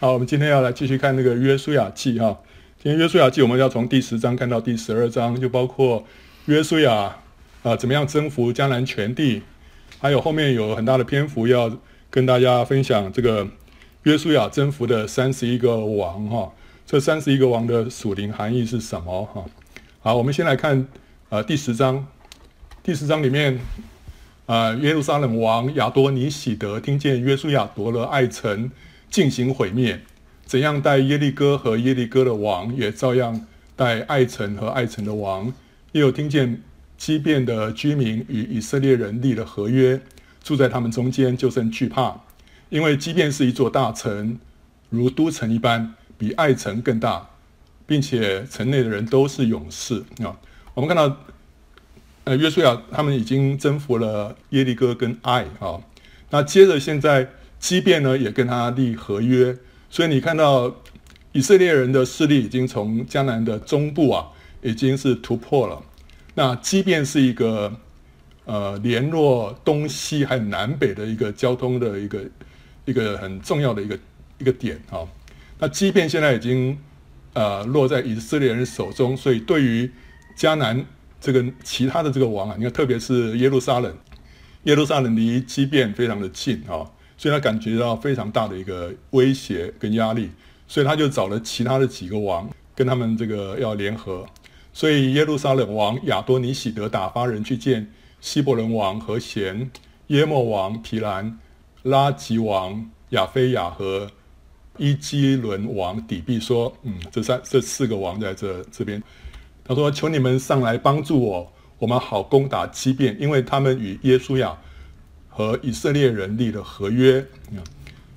好，我们今天要来继续看那个约书亚记哈。今天约书亚记我们要从第十章看到第十二章，就包括约书亚啊怎么样征服迦南全地，还有后面有很大的篇幅要跟大家分享这个约书亚征服的三十一个王哈。这三十一个王的属灵含义是什么哈？好，我们先来看呃第十章，第十章里面啊、耶路撒冷王亚多尼喜德听见约书亚夺了爱城。进行毁灭，怎样带耶利哥和耶利哥的王，也照样带爱城和爱城的王。也有听见基遍的居民与以色列人立了合约，住在他们中间，就甚惧怕，因为基遍是一座大城，如都城一般，比爱城更大，并且城内的人都是勇士啊。我们看到，呃，约书亚他们已经征服了耶利哥跟爱啊，那接着现在。基遍呢也跟他立合约，所以你看到以色列人的势力已经从迦南的中部啊，已经是突破了。那基遍是一个呃联络东西还有南北的一个交通的一个一个很重要的一个一个点啊。那基遍现在已经呃落在以色列人手中，所以对于迦南这个其他的这个王啊，你看特别是耶路撒冷，耶路撒冷离基变非常的近啊。所以他感觉到非常大的一个威胁跟压力，所以他就找了其他的几个王跟他们这个要联合。所以耶路撒冷王亚多尼喜德打发人去见希伯伦王和弦、耶末王毗兰、拉吉王亚非亚和伊基伦王底壁说：“嗯，这三这四个王在这这边。”他说：“求你们上来帮助我，我们好攻打基遍，因为他们与耶稣亚。”和以色列人立的合约，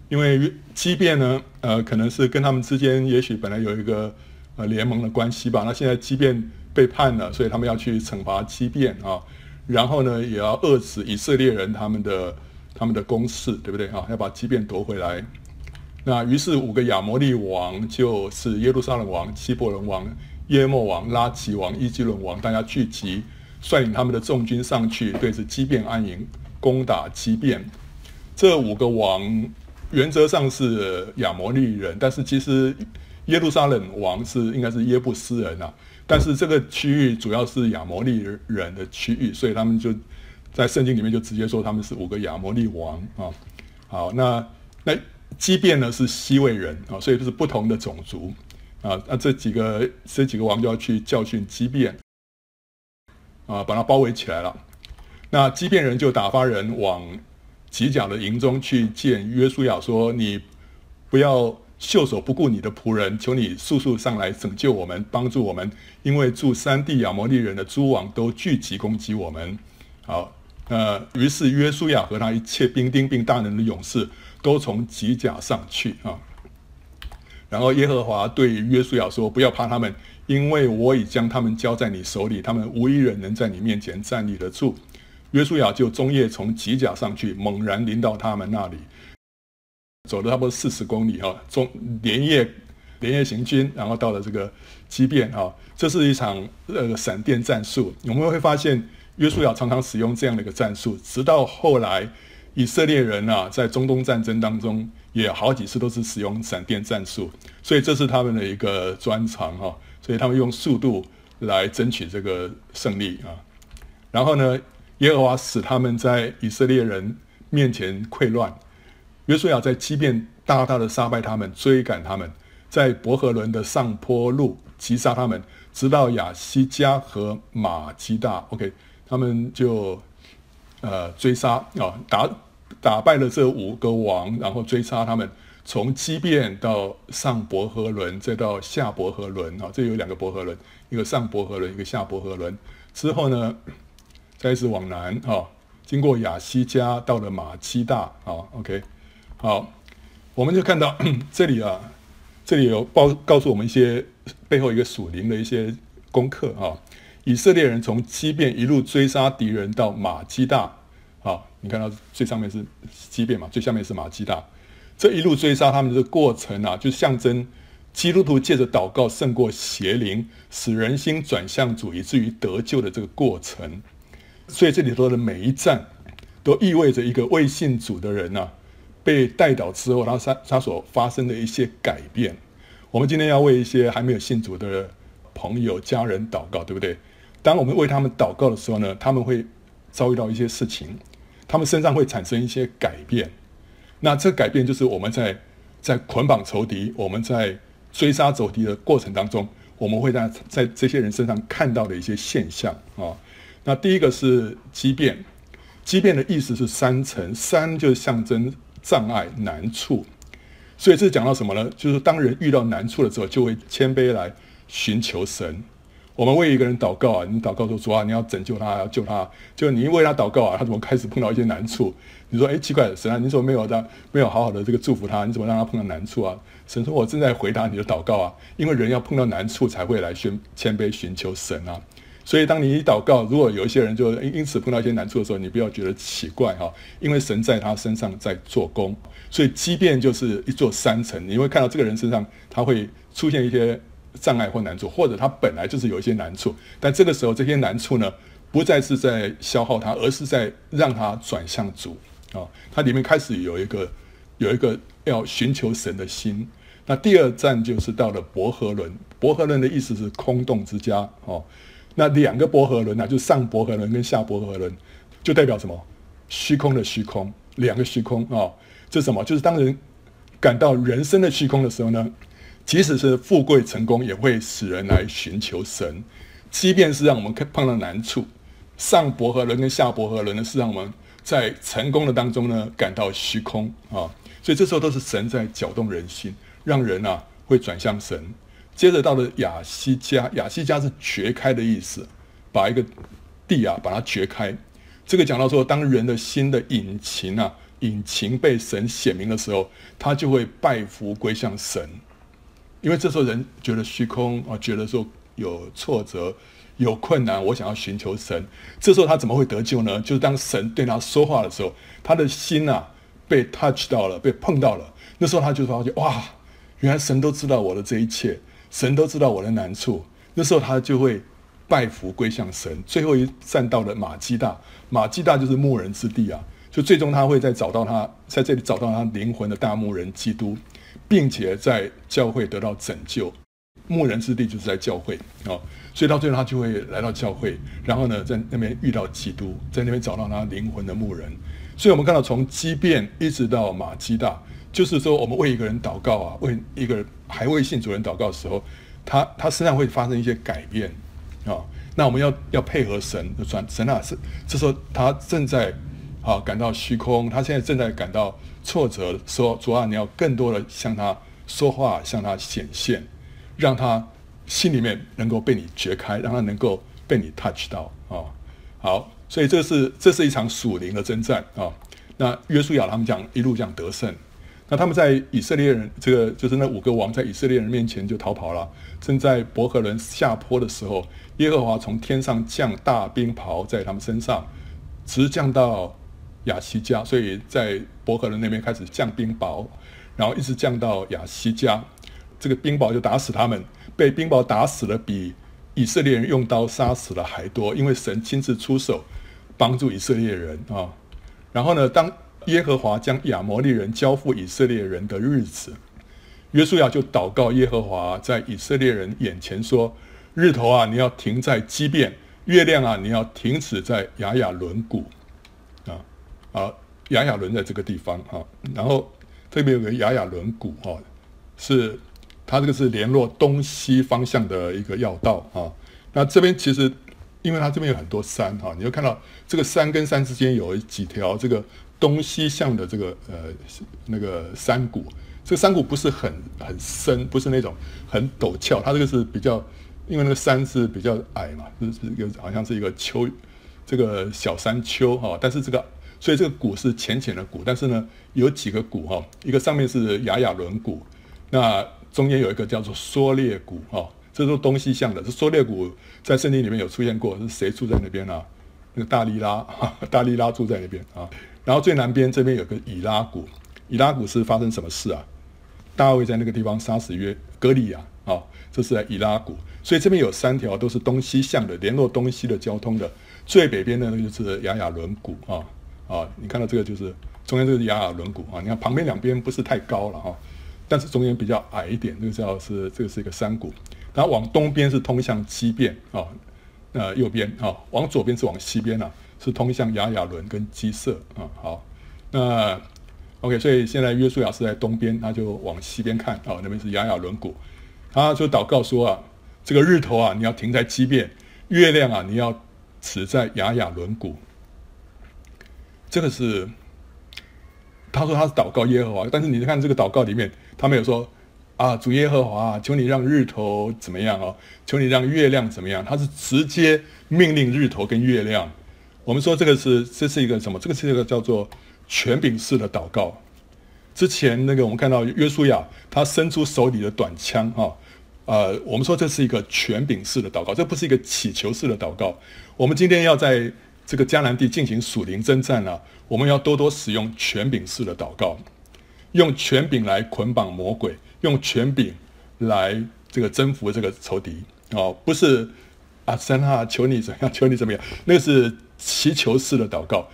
因为基遍呢，呃，可能是跟他们之间也许本来有一个呃联盟的关系吧。那现在基遍背叛了，所以他们要去惩罚基遍啊，然后呢，也要遏制以色列人他们的他们的攻势，对不对啊？要把基遍夺回来。那于是五个亚摩利王，就是耶路撒冷王、希伯伦王、耶莫王、拉吉王、伊基伦王，大家聚集，率领他们的众军上去，对着基遍安营。攻打基遍，这五个王原则上是亚摩利人，但是其实耶路撒冷王是应该是耶布斯人啊。但是这个区域主要是亚摩利人的区域，所以他们就在圣经里面就直接说他们是五个亚摩利王啊。好，那那基遍呢是西魏人啊，所以就是不同的种族啊。那这几个这几个王就要去教训基遍啊，把它包围起来了。那基遍人就打发人往吉甲的营中去见约书亚，说：“你不要袖手不顾你的仆人，求你速速上来拯救我们，帮助我们，因为住山地亚摩利人的诸王都聚集攻击我们。”好，呃，于是约书亚和他一切兵丁并大能的勇士都从吉甲上去啊。然后耶和华对约书亚说：“不要怕他们，因为我已将他们交在你手里，他们无一人能在你面前站立得住。”约书亚就终夜从吉甲上去，猛然临到他们那里，走了差不多四十公里哈，中连夜连夜行军，然后到了这个基遍哈，这是一场呃闪电战术。我们会发现约书亚常常使用这样的一个战术，直到后来以色列人啊在中东战争当中也好几次都是使用闪电战术，所以这是他们的一个专长哈，所以他们用速度来争取这个胜利啊，然后呢，耶和华使他们在以色列人面前溃乱，约书亚在基遍大大的杀败他们，追赶他们，在伯和伦的上坡路击杀他们，直到亚西加和玛基大。OK，他们就呃追杀啊，打打败了这五个王，然后追杀他们，从基遍到上伯和伦，再到下伯和伦啊，这有两个伯和伦，一个上伯和伦，一个下伯和伦。之后呢，开始往南啊、经过亚西加，到了马基大啊、OK，好，我们就看到 这里啊，这里有报告诉我们一些背后一个属灵的一些功课啊、以色列人从基遍一路追杀敌人到马基大，啊、你看到最上面是基遍嘛，最下面是马基大。这一路追杀他们的过程啊，就象征基督徒借着祷告胜过邪灵，使人心转向主，以至于得救的这个过程。所以这里头的每一站，都意味着一个未信主的人呐、啊，被带倒之后，他他他所发生的一些改变。我们今天要为一些还没有信主的朋友、家人祷告，对不对？当我们为他们祷告的时候呢，他们会遭遇到一些事情，他们身上会产生一些改变。那这改变就是我们在在捆绑仇敌，我们在追杀仇敌的过程当中，我们会在在这些人身上看到的一些现象啊。那第一个是畸变，畸变的意思是三层，三就是象征障碍、难处，所以这讲到什么呢？就是当人遇到难处的时候，就会谦卑来寻求神。我们为一个人祷告啊，你祷告说主啊，你要拯救他，要救他，就你为他祷告啊，他怎么开始碰到一些难处？你说，哎，奇怪，神啊，你怎么没有让没有好好的这个祝福他？你怎么让他碰到难处啊？神说，我正在回答你的祷告啊，因为人要碰到难处才会来谦谦卑寻求神啊。所以当你一祷告，如果有一些人就因此碰到一些难处的时候，你不要觉得奇怪哈，因为神在他身上在做工。所以即便就是一座山城，你会看到这个人身上他会出现一些。障碍或难处，或者他本来就是有一些难处，但这个时候这些难处呢，不再是在消耗他，而是在让他转向主啊。他里面开始有一个有一个要寻求神的心。那第二站就是到了伯和伦，伯和伦的意思是空洞之家哦。那两个伯和轮呢，就上薄荷轮跟下薄荷轮，就代表什么？虚空的虚空，两个虚空啊。这什么？就是当人感到人生的虚空的时候呢？即使是富贵成功，也会使人来寻求神。即便是让我们碰到难处，上伯和轮跟下伯和轮呢，是让我们在成功的当中呢感到虚空啊。所以这时候都是神在搅动人心，让人啊会转向神。接着到了亚西加，亚西加是掘开的意思，把一个地啊把它掘开。这个讲到说，当人的心的隐情啊隐情被神显明的时候，他就会拜服归向神。因为这时候人觉得虚空啊，觉得说有挫折、有困难，我想要寻求神。这时候他怎么会得救呢？就是当神对他说话的时候，他的心啊被 touch 到了，被碰到了。那时候他就发觉哇，原来神都知道我的这一切，神都知道我的难处。那时候他就会拜服归向神。最后一站到了马基大，马基大就是牧人之地啊，就最终他会再找到他在这里找到他灵魂的大牧人基督。并且在教会得到拯救，牧人之地就是在教会啊、所以到最后他就会来到教会，然后呢，在那边遇到基督，在那边找到他灵魂的牧人。所以我们看到从基遍一直到马基大，就是说我们为一个人祷告啊，为一个人还未信主人祷告的时候，他他身上会发生一些改变啊、那我们要要配合神的转神啊，是这时候他正在啊感到虚空，他现在正在感到。挫折说：“主啊，你要更多的向他说话，向他显现，让他心里面能够被你掘开，让他能够被你 touch 到啊、好，所以这是这是一场属灵的征战啊、那约书亚他们讲一路讲得胜，那他们在以色列人这个就是那五个王在以色列人面前就逃跑了。正在伯克伦下坡的时候，耶和华从天上降大冰雹在他们身上，直降到。”亚西加，所以在伯克伦那边开始降冰雹，然后一直降到亚西加，这个冰雹就打死他们，被冰雹打死了比以色列人用刀杀死了还多，因为神亲自出手帮助以色列人啊。然后呢，当耶和华将亚摩利人交付以色列人的日子，约书亚就祷告耶和华在以色列人眼前说：“日头啊，你要停在基遍；月亮啊，你要停止在雅雅伦谷。”啊，啊雅雅伦在这个地方哈，然后这边有个雅雅伦谷哈，是它这个是联络东西方向的一个要道啊。那这边其实，因为它这边有很多山哈，你会看到这个山跟山之间有几条这个东西向的这个呃那个山谷。这个山谷不是很很深，不是那种很陡峭，它这个是比较，因为那个山是比较矮嘛，就是一个好像是一个丘，这个小山丘哈，但是这个。所以这个谷是浅浅的谷，但是呢，有几个谷哈，一个上面是亚雅仑谷，那中间有一个叫做梭列谷哈，这是东西向的。这梭列谷在圣经里面有出现过，是谁住在那边呢？那个大利拉，大利拉住在那边啊。然后最南边这边有个以拉谷，以拉谷是发生什么事啊？大卫在那个地方杀死约歌利亚啊，这是在以拉谷。所以这边有三条都是东西向的，联络东西的交通的。最北边的那个就是雅雅伦谷啊。啊，你看到这个就是中间这个是亚亚轮洁啊，你看旁边两边不是太高了哈，但是中间比较矮一点，这个叫是这个是一个山谷，然后往东边是通向西边啊，呃右边啊，往左边是往西边啊，是通向雅雅伦跟基色啊，好，那 OK，所以现在约书亚是在东边，他就往西边看啊，那边是雅雅伦谷，他就祷告说啊，这个日头啊你要停在基遍，月亮啊你要止在雅雅伦谷。这个是他说他是祷告耶和华，但是你看这个祷告里面，他没有说啊，主耶和华，求你让日头怎么样哦，求你让月亮怎么样？他是直接命令日头跟月亮。我们说这个是这是一个什么？这个是一个叫做权柄式的祷告。之前那个我们看到约书亚他伸出手里的短枪哈，呃，我们说这是一个权柄式的祷告，这不是一个祈求式的祷告。我们今天要在。这个迦南地进行属灵征战啊，我们要多多使用权柄式的祷告，用权柄来捆绑魔鬼，用权柄来这个征服这个仇敌哦，不是啊神啊，求你怎样，求你怎么样，那个是祈求式的祷告。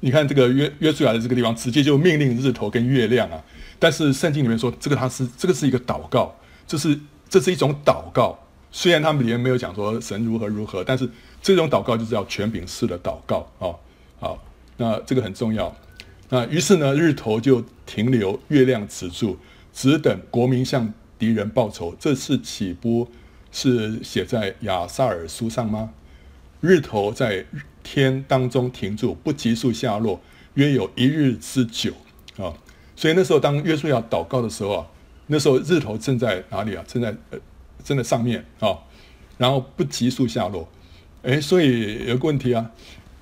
你看这个约约书亚的这个地方，直接就命令日头跟月亮啊，但是圣经里面说这个它是这个是一个祷告，这是这是一种祷告。虽然他们里面没有讲说神如何如何，但是这种祷告就是要权柄式的祷告啊。好，那这个很重要。那于是呢，日头就停留，月亮止住，只等国民向敌人报仇。这是岂不是写在亚萨尔书上吗？日头在天当中停住，不急速下落，约有一日之久啊。所以那时候当约书亚祷告的时候啊，那时候日头正在哪里啊？正在呃。正在上面啊、然后不急速下落，哎，所以有个问题啊。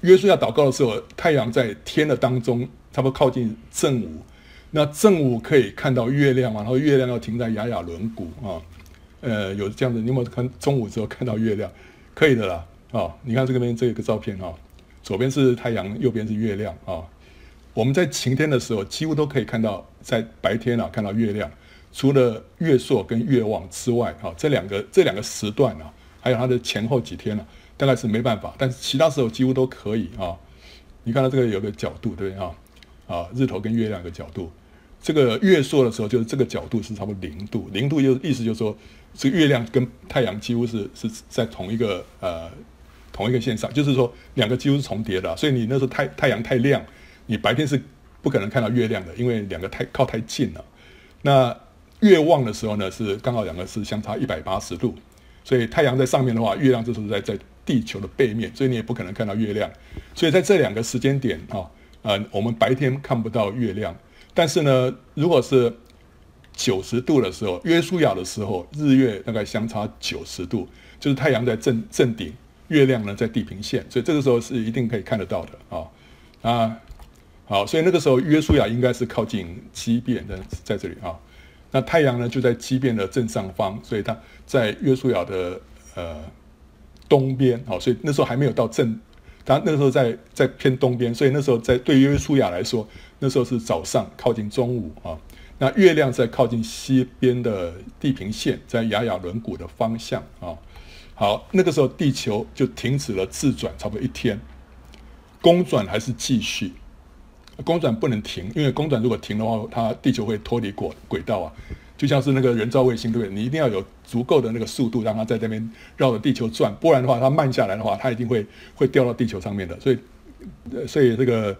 约书亚祷告的时候，太阳在天的当中，差不多靠近正午，那正午可以看到月亮嘛？然后月亮要停在雅雅轮毂啊，呃，有这样子，你有没有看中午之后看到月亮？可以的啦啊、你看这个边这个照片啊、左边是太阳，右边是月亮啊、我们在晴天的时候，几乎都可以看到，在白天啊看到月亮。除了月朔跟月望之外，啊，这两个这两个时段啊，还有它的前后几天、啊，大概是没办法，但是其他时候几乎都可以啊。你看到这个有个角度，对不对啊？啊，日头跟月亮的角度，这个月朔的时候，就是这个角度是差不多零度，零度就意思就是说，这个月亮跟太阳几乎是是在同一个呃同一个线上，就是说两个几乎是重叠的，所以你那时候太太阳太亮，你白天是不可能看到月亮的，因为两个太靠太近了，那。月望的时候呢，是刚好两个是相差一百八十度，所以太阳在上面的话，月亮这时候在在地球的背面，所以你也不可能看到月亮。所以在这两个时间点啊，呃，我们白天看不到月亮，但是呢，如果是九十度的时候，约书亚的时候，日月大概相差九十度，就是太阳在正正顶，月亮呢在地平线，所以这个时候是一定可以看得到的啊啊，好，所以那个时候约书亚应该是靠近基遍的，在这里啊。那太阳呢，就在基变的正上方，所以它在约书亚的呃东边，好，所以那时候还没有到正，它那时候在在偏东边，所以那时候在对约书亚来说，那时候是早上靠近中午啊。那月亮在靠近西边的地平线，在亚亚伦谷的方向啊。好，那个时候地球就停止了自转，差不多一天，公转还是继续。公转不能停，因为公转如果停的话，它地球会脱离轨轨道啊，就像是那个人造卫星，对不对？你一定要有足够的那个速度，让它在这边绕着地球转，不然的话，它慢下来的话，它一定会会掉到地球上面的。所以，所以这个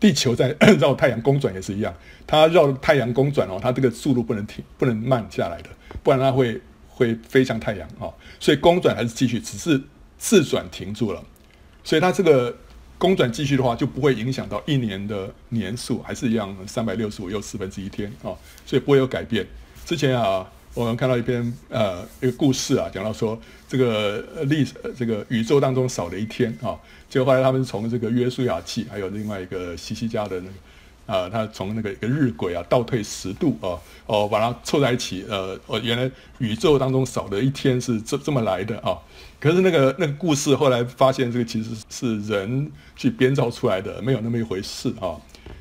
地球在绕太阳公转也是一样，它绕太阳公转哦，它这个速度不能停，不能慢下来的，不然它会会飞向太阳啊。所以公转还是继续，只是自转停住了，所以它这个。公转继续的话，就不会影响到一年的年数，还是一样三百六十五又四分之一天啊，所以不会有改变。之前啊，我们看到一篇呃一个故事啊，讲到说这个历史这个宇宙当中少了一天啊，结果后来他们从这个约书亚记，还有另外一个西西家的那个。啊，他从那个一个日晷啊倒退十度啊，哦，把它凑在一起，呃，哦，原来宇宙当中少了一天是这这么来的啊。可是那个那个故事后来发现，这个其实是人去编造出来的，没有那么一回事啊。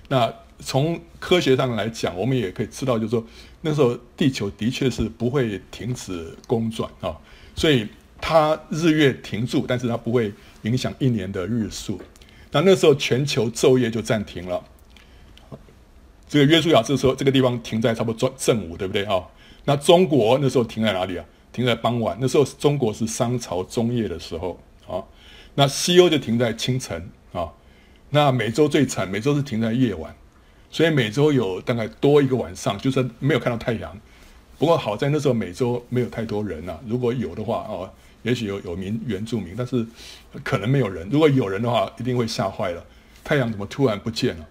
那从科学上来讲，我们也可以知道，就是说那时候地球的确是不会停止公转啊，所以它日月停住，但是它不会影响一年的日数。那那时候全球昼夜就暂停了。这个约书亚这时候这个地方停在差不多正午，对不对啊？那中国那时候停在哪里啊？停在傍晚。那时候中国是商朝中叶的时候啊。那西欧就停在清晨啊。那美洲最惨，美洲是停在夜晚，所以美洲有大概多一个晚上，就是没有看到太阳。不过好在那时候美洲没有太多人呐、如果有的话哦，也许有有民原住民，但是可能没有人。如果有人的话，一定会吓坏了。太阳怎么突然不见了？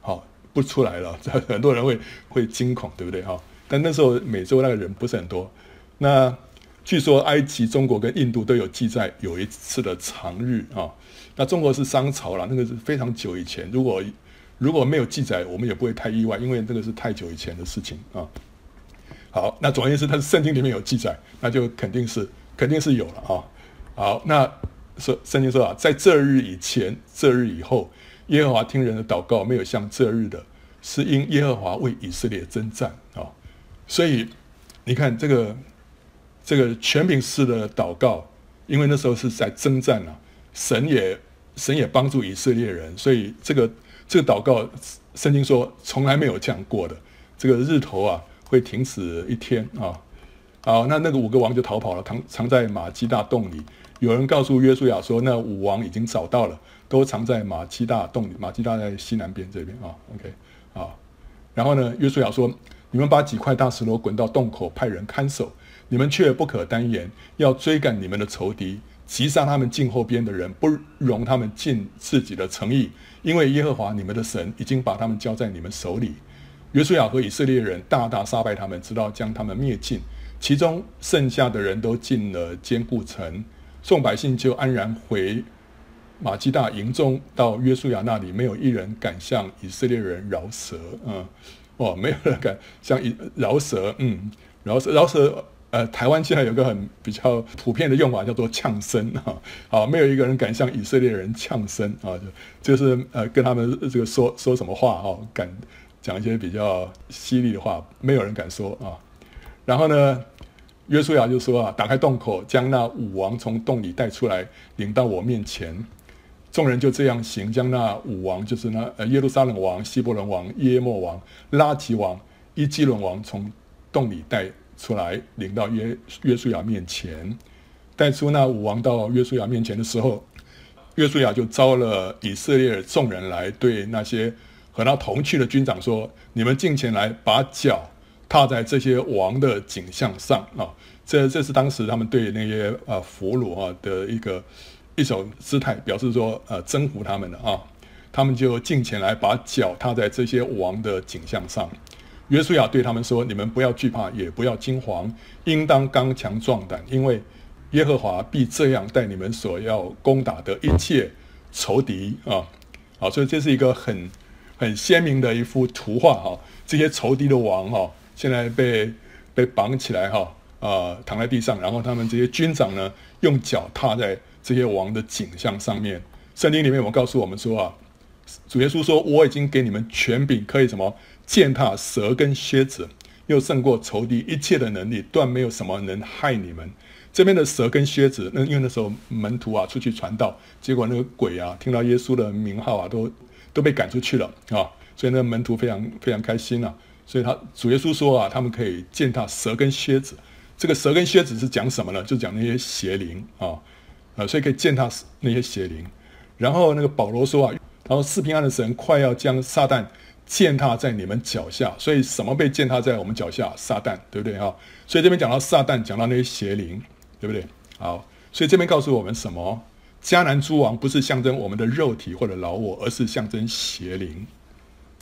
好、不出来了，很多人会会惊恐，对不对哈、但那时候美洲那个人不是很多。那据说埃及、中国跟印度都有记载有一次的长日啊、那中国是商朝了，那个是非常久以前。如果如果没有记载，我们也不会太意外，因为这个是太久以前的事情啊。好，那总而言之，它是圣经里面有记载，那就肯定是肯定是有了啊。好，那说圣经说啊，在这日以前，这日以后，耶和华听人的祷告没有像这日的，是因耶和华为以色列征战啊。所以你看这个这个权柄式的祷告，因为那时候是在征战啊，神也神也帮助以色列人，所以这个这个祷告，圣经说从来没有这样过的，这个日头啊。会停止一天啊，好，那那个五个王就逃跑了，藏藏在马基大洞里。有人告诉约书亚说，那五王已经找到了，都藏在马基大洞里。马基大在西南边这边啊，OK，啊，然后呢，约书亚说，你们把几块大石头滚到洞口，派人看守。你们却不可单言，要追赶你们的仇敌，击杀他们境后边的人，不容他们尽自己的诚意，因为耶和华你们的神已经把他们交在你们手里。约书亚和以色列人大大杀败他们，直到将他们灭尽。其中剩下的人都进了坚固城，众百姓就安然回玛基大营中。到约书亚那里，没有一人敢向以色列人饶舌。嗯，哦，没有人敢向以饶舌。嗯，饶舌，饶舌。呃，台湾现在有个很比较普遍的用法，叫做呛声啊。好，没有一个人敢向以色列人呛声啊，就就是呃跟他们这个说说什么话哈，敢。讲一些比较犀利的话，没有人敢说啊。然后呢，约书亚就说啊，打开洞口，将那五王从洞里带出来，领到我面前。众人就这样行，将那五王，就是那呃耶路撒冷王、希伯伦王、耶末王、拉吉王、伊基伦王，从洞里带出来，领到约约书亚面前。带出那五王到约书亚面前的时候，约书亚就召了以色列众人来，对那些。和他同去的军长说：“你们进前来，把脚踏在这些王的颈项上啊！这这是当时他们对那些呃俘虏啊的一个一种姿态，表示说呃征服他们的啊。他们就进前来，把脚踏在这些王的颈项上。约书亚对他们说：你们不要惧怕，也不要惊惶，应当刚强壮胆，因为耶和华必这样待你们所要攻打的一切仇敌啊！好，所以这是一个很。”很鲜明的一幅图画哈，这些仇敌的王哈，现在被被绑起来哈，啊、躺在地上，然后他们这些军长呢，用脚踏在这些王的颈项上面。圣经里面我告诉我们说啊，主耶稣说，我已经给你们权柄，可以什么践踏蛇跟蝎子，又胜过仇敌一切的能力，断没有什么能害你们。这边的蛇跟蝎子，那因为那时候门徒啊出去传道，结果那个鬼啊听到耶稣的名号啊都。都被赶出去了啊，所以那门徒非常非常开心啊。所以他主耶稣说啊，他们可以践踏蛇跟蝎子。这个蛇跟蝎子是讲什么呢？就讲那些邪灵啊，啊，所以可以践踏那些邪灵。然后那个保罗说啊，他说四平安的神快要将撒旦践踏在你们脚下。所以什么被践踏在我们脚下？撒旦，对不对哈？所以这边讲到撒旦，讲到那些邪灵，对不对？好，所以这边告诉我们什么？迦南诸王不是象征我们的肉体或者老我，而是象征邪灵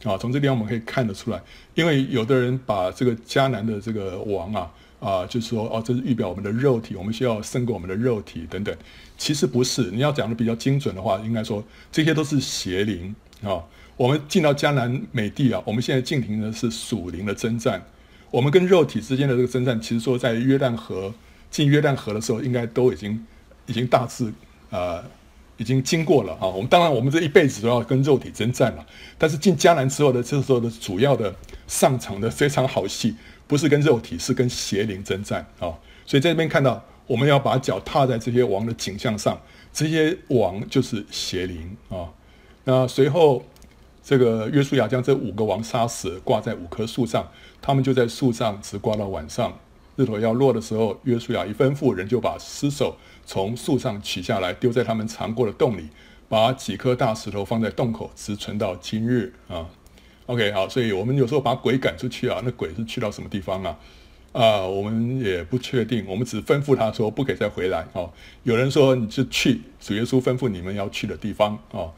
啊。从这边我们可以看得出来，因为有的人把这个迦南的这个王啊啊，就是说哦，这是预表我们的肉体，我们需要胜过我们的肉体等等。其实不是，你要讲的比较精准的话，应该说这些都是邪灵啊。我们进到迦南美地啊，我们现在进行的是属灵的征战。我们跟肉体之间的这个征战，其实说在约旦河进约旦河的时候，应该都已经已经大致。呃，已经经过了啊。我们当然，我们这一辈子都要跟肉体征战了。但是进迦南之后的这时候的主要的上场的非常好戏，不是跟肉体，是跟邪灵征战啊。所以在这边看到，我们要把脚踏在这些王的景象上，这些王就是邪灵啊。那随后这个约书亚将这五个王杀死，挂在五棵树上，他们就在树上直挂到晚上。日头要落的时候，约书亚一吩咐，人就把尸首从树上取下来，丢在他们藏过的洞里，把几颗大石头放在洞口，直存到今日啊。OK，好，所以我们有时候把鬼赶出去啊，那鬼是去到什么地方啊？啊，我们也不确定，我们只吩咐他说不可以再回来哦。有人说你就去主耶稣吩咐你们要去的地方哦。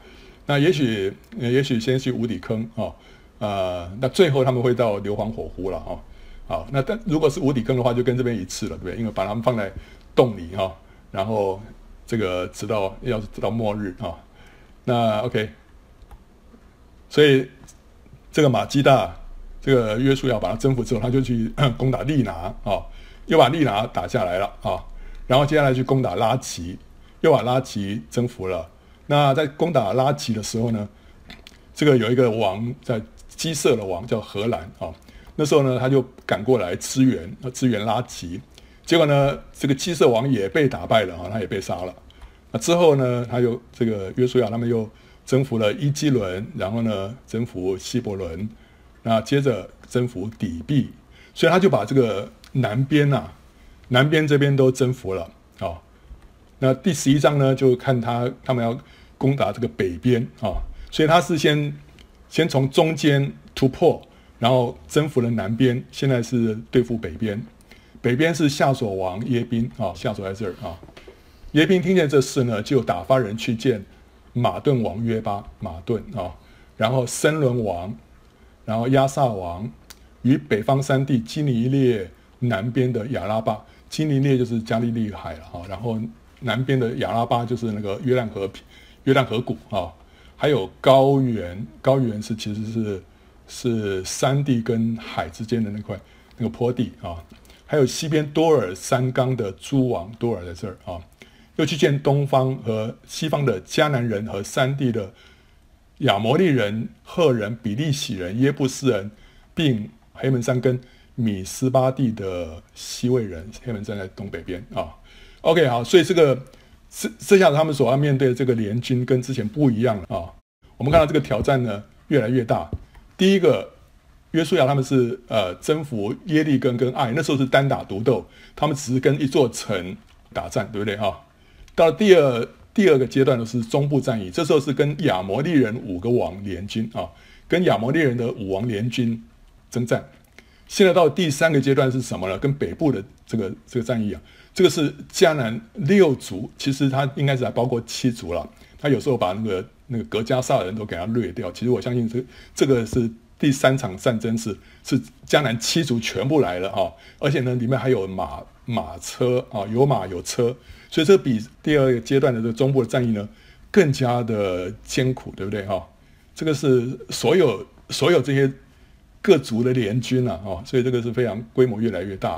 那也许，也许先去无底坑啊，呃，那最后他们会到硫磺火湖了啊。好、那但如果是无底坑的话，就跟这边一次了，对不对？因为把他们放在洞里哈、然后这个直到要是直到末日啊、那 OK，所以这个马基大，这个约书亚把他征服之后，他就去 攻打利拿啊、又把利拿打下来了啊、然后接下来去攻打拉奇，又把拉奇征服了。那在攻打拉吉的时候呢，这个有一个王在基色的王叫荷兰啊，那时候呢他就赶过来支援，支援拉吉，结果呢这个基色王也被打败了啊，他也被杀了。那之后呢，他又这个约书亚他们又征服了伊基伦，然后呢征服希伯伦，那接着征服底壁，所以他就把这个南边呐，南边这边都征服了啊。那第十一章呢，就看他他们要。攻打这个北边啊，所以他是先先从中间突破，然后征服了南边，现在是对付北边。北边是夏索王耶宾啊，夏索在这儿啊。耶宾听见这事呢，就打发人去见马顿王约巴，马顿啊，然后森伦王，然后亚萨王，与北方三地基尼列南边的亚拉巴，基尼列就是加利利海啊，然后南边的亚拉巴就是那个约旦河。约旦河谷啊，还有高原，高原是其实是是山地跟海之间的那块那个坡地啊，还有西边多尔山冈的诸王，多尔在这儿啊，又去见东方和西方的迦南人和山地的亚摩利人、赫人、比利洗人、耶布斯人，并黑门山跟米斯巴地的西魏人，黑门山在东北边啊。OK，好，所以这个。这这下子他们所要面对的这个联军跟之前不一样了啊！我们看到这个挑战呢越来越大。第一个，约书亚他们是呃征服耶利哥跟爱，那时候是单打独斗，他们只是跟一座城打战，对不对哈？到了第二第二个阶段呢是中部战役，这时候是跟亚摩利人五个王联军啊，跟亚摩利人的五王联军征战。现在到第三个阶段是什么呢？跟北部的这个这个战役啊。这个是迦南六族，其实它应该是还包括七族了。他有时候把那个那个格加萨人都给他掠掉。其实我相信这这个是第三场战争是是迦南七族全部来了哈，而且呢里面还有马马车啊，有马有车，所以这比第二个阶段的这个中部的战役呢更加的艰苦，对不对哈？这个是所有所有这些各族的联军啊，哈，所以这个是非常规模越来越大。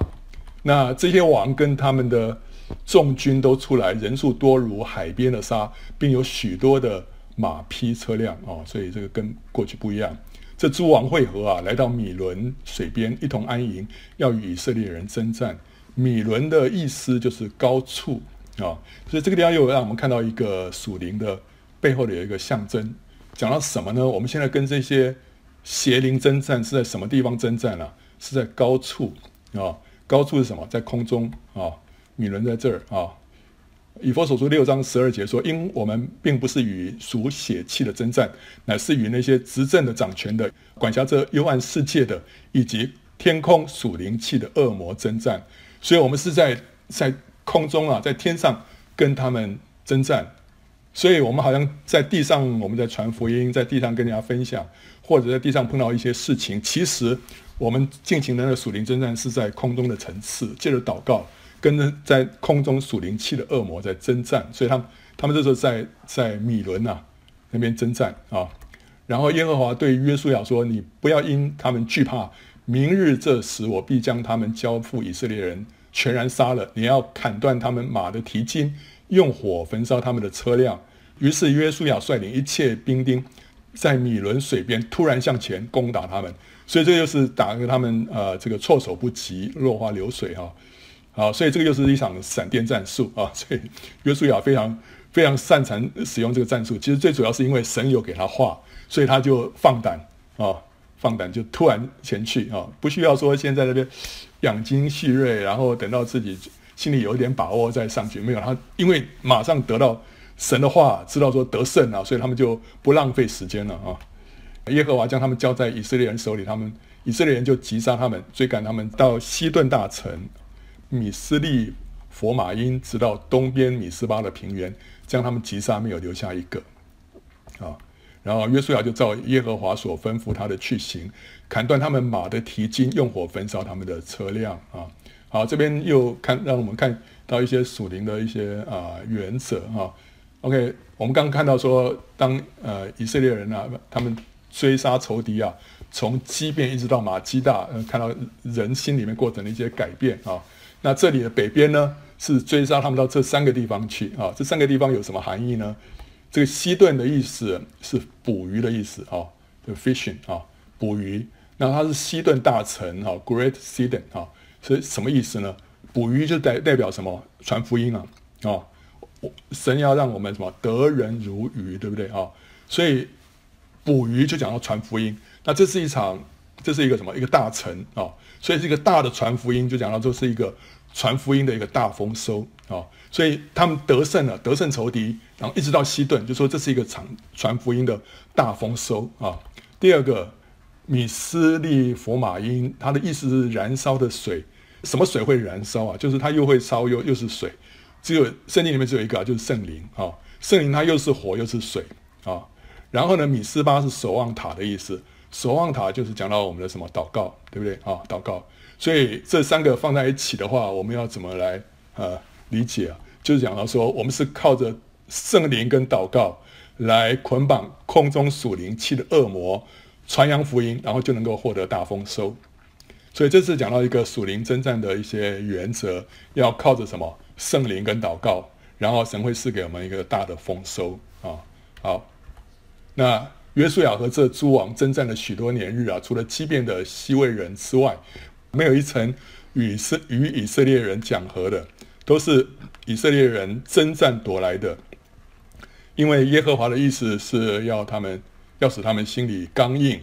那这些王跟他们的众军都出来，人数多如海边的沙，并有许多的马匹车辆哦，所以这个跟过去不一样。这诸王会合啊，来到米伦水边，一同安营，要与以色列人征战。米伦的意思就是高处啊，所以这个地方又让我们看到一个属灵的背后的有一个象征。讲到什么呢？我们现在跟这些邪灵征战是在什么地方征战啊？是在高处啊。高处是什么？在空中啊，米伦在这儿啊。以佛所书六章十二节说：“因我们并不是与属血气的征战，乃是与那些执政的、掌权的、管辖着幽暗世界的，以及天空属灵气的恶魔征战。所以，我们是在在空中啊，在天上跟他们征战。所以我们好像在地上，我们在传福音，在地上跟人家分享，或者在地上碰到一些事情，其实。”我们进行的那个属灵征战是在空中的层次，借着祷告，跟着在空中属灵气的恶魔在征战，所以他们他们这时候在在米伦呐那边征战啊。然后耶和华对约书亚说：“你不要因他们惧怕，明日这时我必将他们交付以色列人，全然杀了。你要砍断他们马的蹄筋，用火焚烧他们的车辆。”于是约书亚率领一切兵丁，在米伦水边突然向前攻打他们。所以这就是打给他们呃这个措手不及，落花流水哈，好，所以这个又是一场闪电战术啊。所以约书亚非常非常擅长使用这个战术。其实最主要是因为神有给他话，所以他就放胆啊，放胆就突然前去啊，不需要说现在那边养精蓄锐，然后等到自己心里有一点把握再上去。没有他，因为马上得到神的话，知道说得胜啊，所以他们就不浪费时间了啊。耶和华将他们交在以色列人手里，他们以色列人就击杀他们，追赶他们到西顿大城米斯利佛马因，直到东边米斯巴的平原，将他们击杀，没有留下一个。啊，然后约书亚就照耶和华所吩咐他的去行，砍断他们马的蹄筋，用火焚烧他们的车辆。啊，好，这边又看让我们看到一些属灵的一些啊原则。哈、啊，OK，我们刚刚看到说，当呃以色列人啊，他们追杀仇敌啊，从基变一直到马基大，嗯，看到人心里面过程的一些改变啊。那这里的北边呢，是追杀他们到这三个地方去啊。这三个地方有什么含义呢？这个西顿的意思是捕鱼的意思啊，就 fishing 啊，捕鱼。那它是西顿大臣啊，Great Sidon 啊，所以什么意思呢？捕鱼就代代表什么？传福音啊啊！神要让我们什么得人如鱼，对不对啊？所以。捕鱼就讲到传福音，那这是一场，这是一个什么？一个大城啊、所以这个大的传福音就讲到这是一个传福音的一个大丰收啊、所以他们得胜了，得胜仇敌，然后一直到西顿，就说这是一个场传福音的大丰收啊、第二个米斯利佛马因，它的意思是燃烧的水，什么水会燃烧啊？就是它又会烧又又是水，只有圣经里面只有一个、啊，就是圣灵啊，圣灵它又是火又是水啊。然后呢，米斯巴是守望塔的意思，守望塔就是讲到我们的什么祷告，对不对啊？祷告，所以这三个放在一起的话，我们要怎么来呃理解啊？就是讲到说，我们是靠着圣灵跟祷告来捆绑空中属灵气的恶魔，传扬福音，然后就能够获得大丰收。所以这次讲到一个属灵征战的一些原则，要靠着什么？圣灵跟祷告，然后神会赐给我们一个大的丰收啊！好。那约书亚和这诸王征战了许多年日啊，除了基遍的西魏人之外，没有一城与是与以色列人讲和的，都是以色列人征战夺来的。因为耶和华的意思是要他们，要使他们心里刚硬，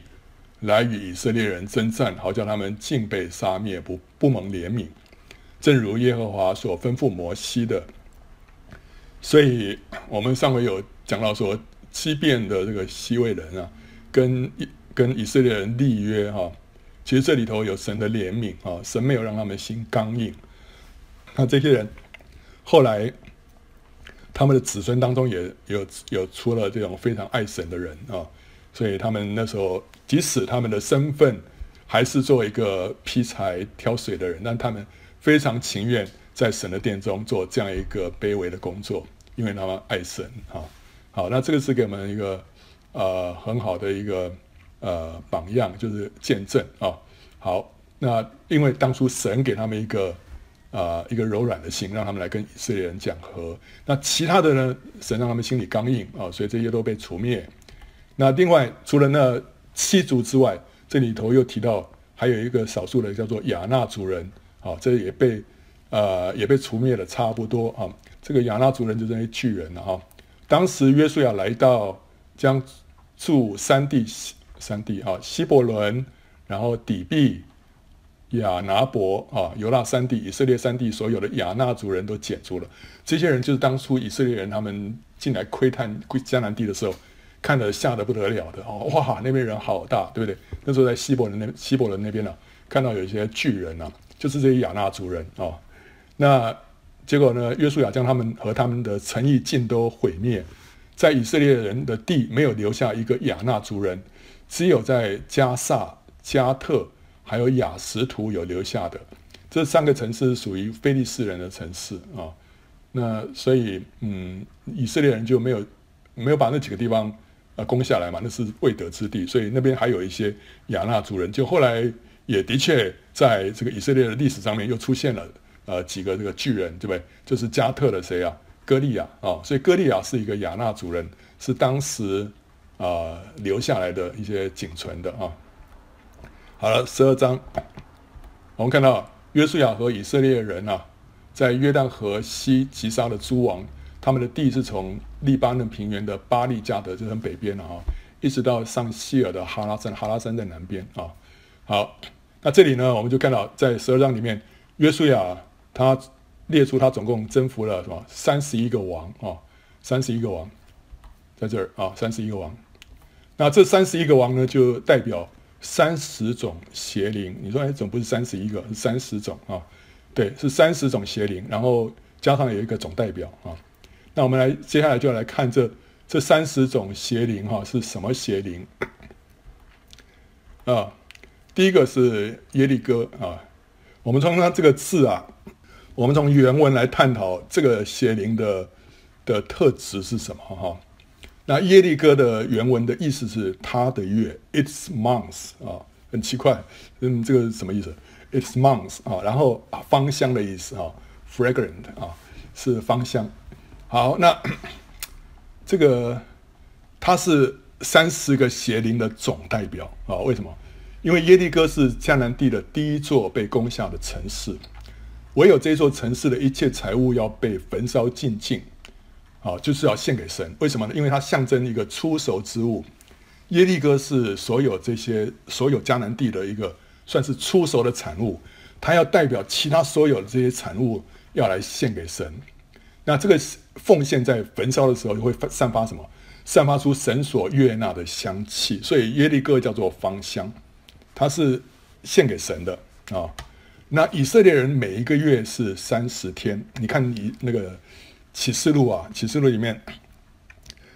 来与以色列人征战，好叫他们尽被杀灭，不不蒙怜悯。正如耶和华所吩咐摩西的。所以我们上回有讲到说。西边的这个西魏人啊，跟跟以色列人立约哈，其实这里头有神的怜悯啊，神没有让他们心刚硬。那这些人后来，他们的子孙当中也有有出了这种非常爱神的人啊，所以他们那时候即使他们的身份还是做一个劈柴挑水的人，但他们非常情愿在神的殿中做这样一个卑微的工作，因为他们爱神啊。好，那这个是给我们一个呃很好的一个呃榜样，就是见证啊。好，那因为当初神给他们一个呃一个柔软的心，让他们来跟以色列人讲和。那其他的呢，神让他们心里刚硬啊，所以这些都被除灭。那另外除了那七族之外，这里头又提到还有一个少数的叫做亚衲族人，啊，这也被呃也被除灭了差不多啊。这个亚衲族人就是那些巨人了哈。当时约书亚来到将住三地三地啊，希伯伦，然后底璧、亚拿伯啊，犹大三地，以色列三地所有的亚衲族人都捡住了。这些人就是当初以色列人他们进来窥探迦南地的时候，看得吓得不得了的哦，哇，那边人好大，对不对？那时候在希伯伦那希伯伦那边呢、啊，看到有一些巨人啊，就是这些亚衲族人啊，那。结果呢，约书亚将他们和他们的诚意尽都毁灭，在以色列人的地没有留下一个亚衲族人，只有在加萨、加特还有雅什图有留下的。这三个城市属于非利士人的城市啊。那所以，嗯，以色列人就没有没有把那几个地方呃攻下来嘛，那是未得之地，所以那边还有一些亚衲族人。就后来也的确在这个以色列的历史上面又出现了。呃，几个这个巨人，对不对？就是加特的谁啊？歌利亚啊、所以歌利亚是一个亚衲族人，是当时啊、留下来的一些仅存的啊、好了，十二章，我们看到约书亚和以色列人啊，在约旦河西击杀的诸王，他们的地是从利巴嫩平原的巴力加德，就很北边了啊、一直到上希尔的哈拉山，哈拉山在南边啊。好，那这里呢，我们就看到在十二章里面，约书亚他列出他总共征服了什么三十一个王啊，三十一个王在这儿啊，三十一个王。那这三十一个王呢，就代表三十种邪灵。你说，哎，总不是三十一个，是三十种啊？对，是三十种邪灵，然后加上有一个总代表啊。那我们来接下来就要来看这这三十种邪灵哈，是什么邪灵啊？第一个是耶利哥啊。我们从它这个字啊，我们从原文来探讨这个邪灵的的特质是什么哈？那耶利哥的原文的意思是他的月，its month 啊，很奇怪，嗯，这个是什么意思？its month 啊，然后，芳香的意思啊，fragrant 啊，是芳香。好，那 这个它是三十个邪灵的总代表啊？为什么？因为耶利哥是迦南地的第一座被攻下的城市，唯有这座城市的一切财物要被焚烧净尽。啊，就是要献给神，为什么呢？因为它象征一个初熟之物。耶利哥是所有这些所有迦南地的一个算是初熟的产物，它要代表其他所有的这些产物要来献给神。那这个奉献在焚烧的时候会散发什么？散发出神所悦纳的香气，所以耶利哥叫做芳香，它是献给神的啊。那以色列人每一个月是三十天，你看你那个。启示录啊，启示录里面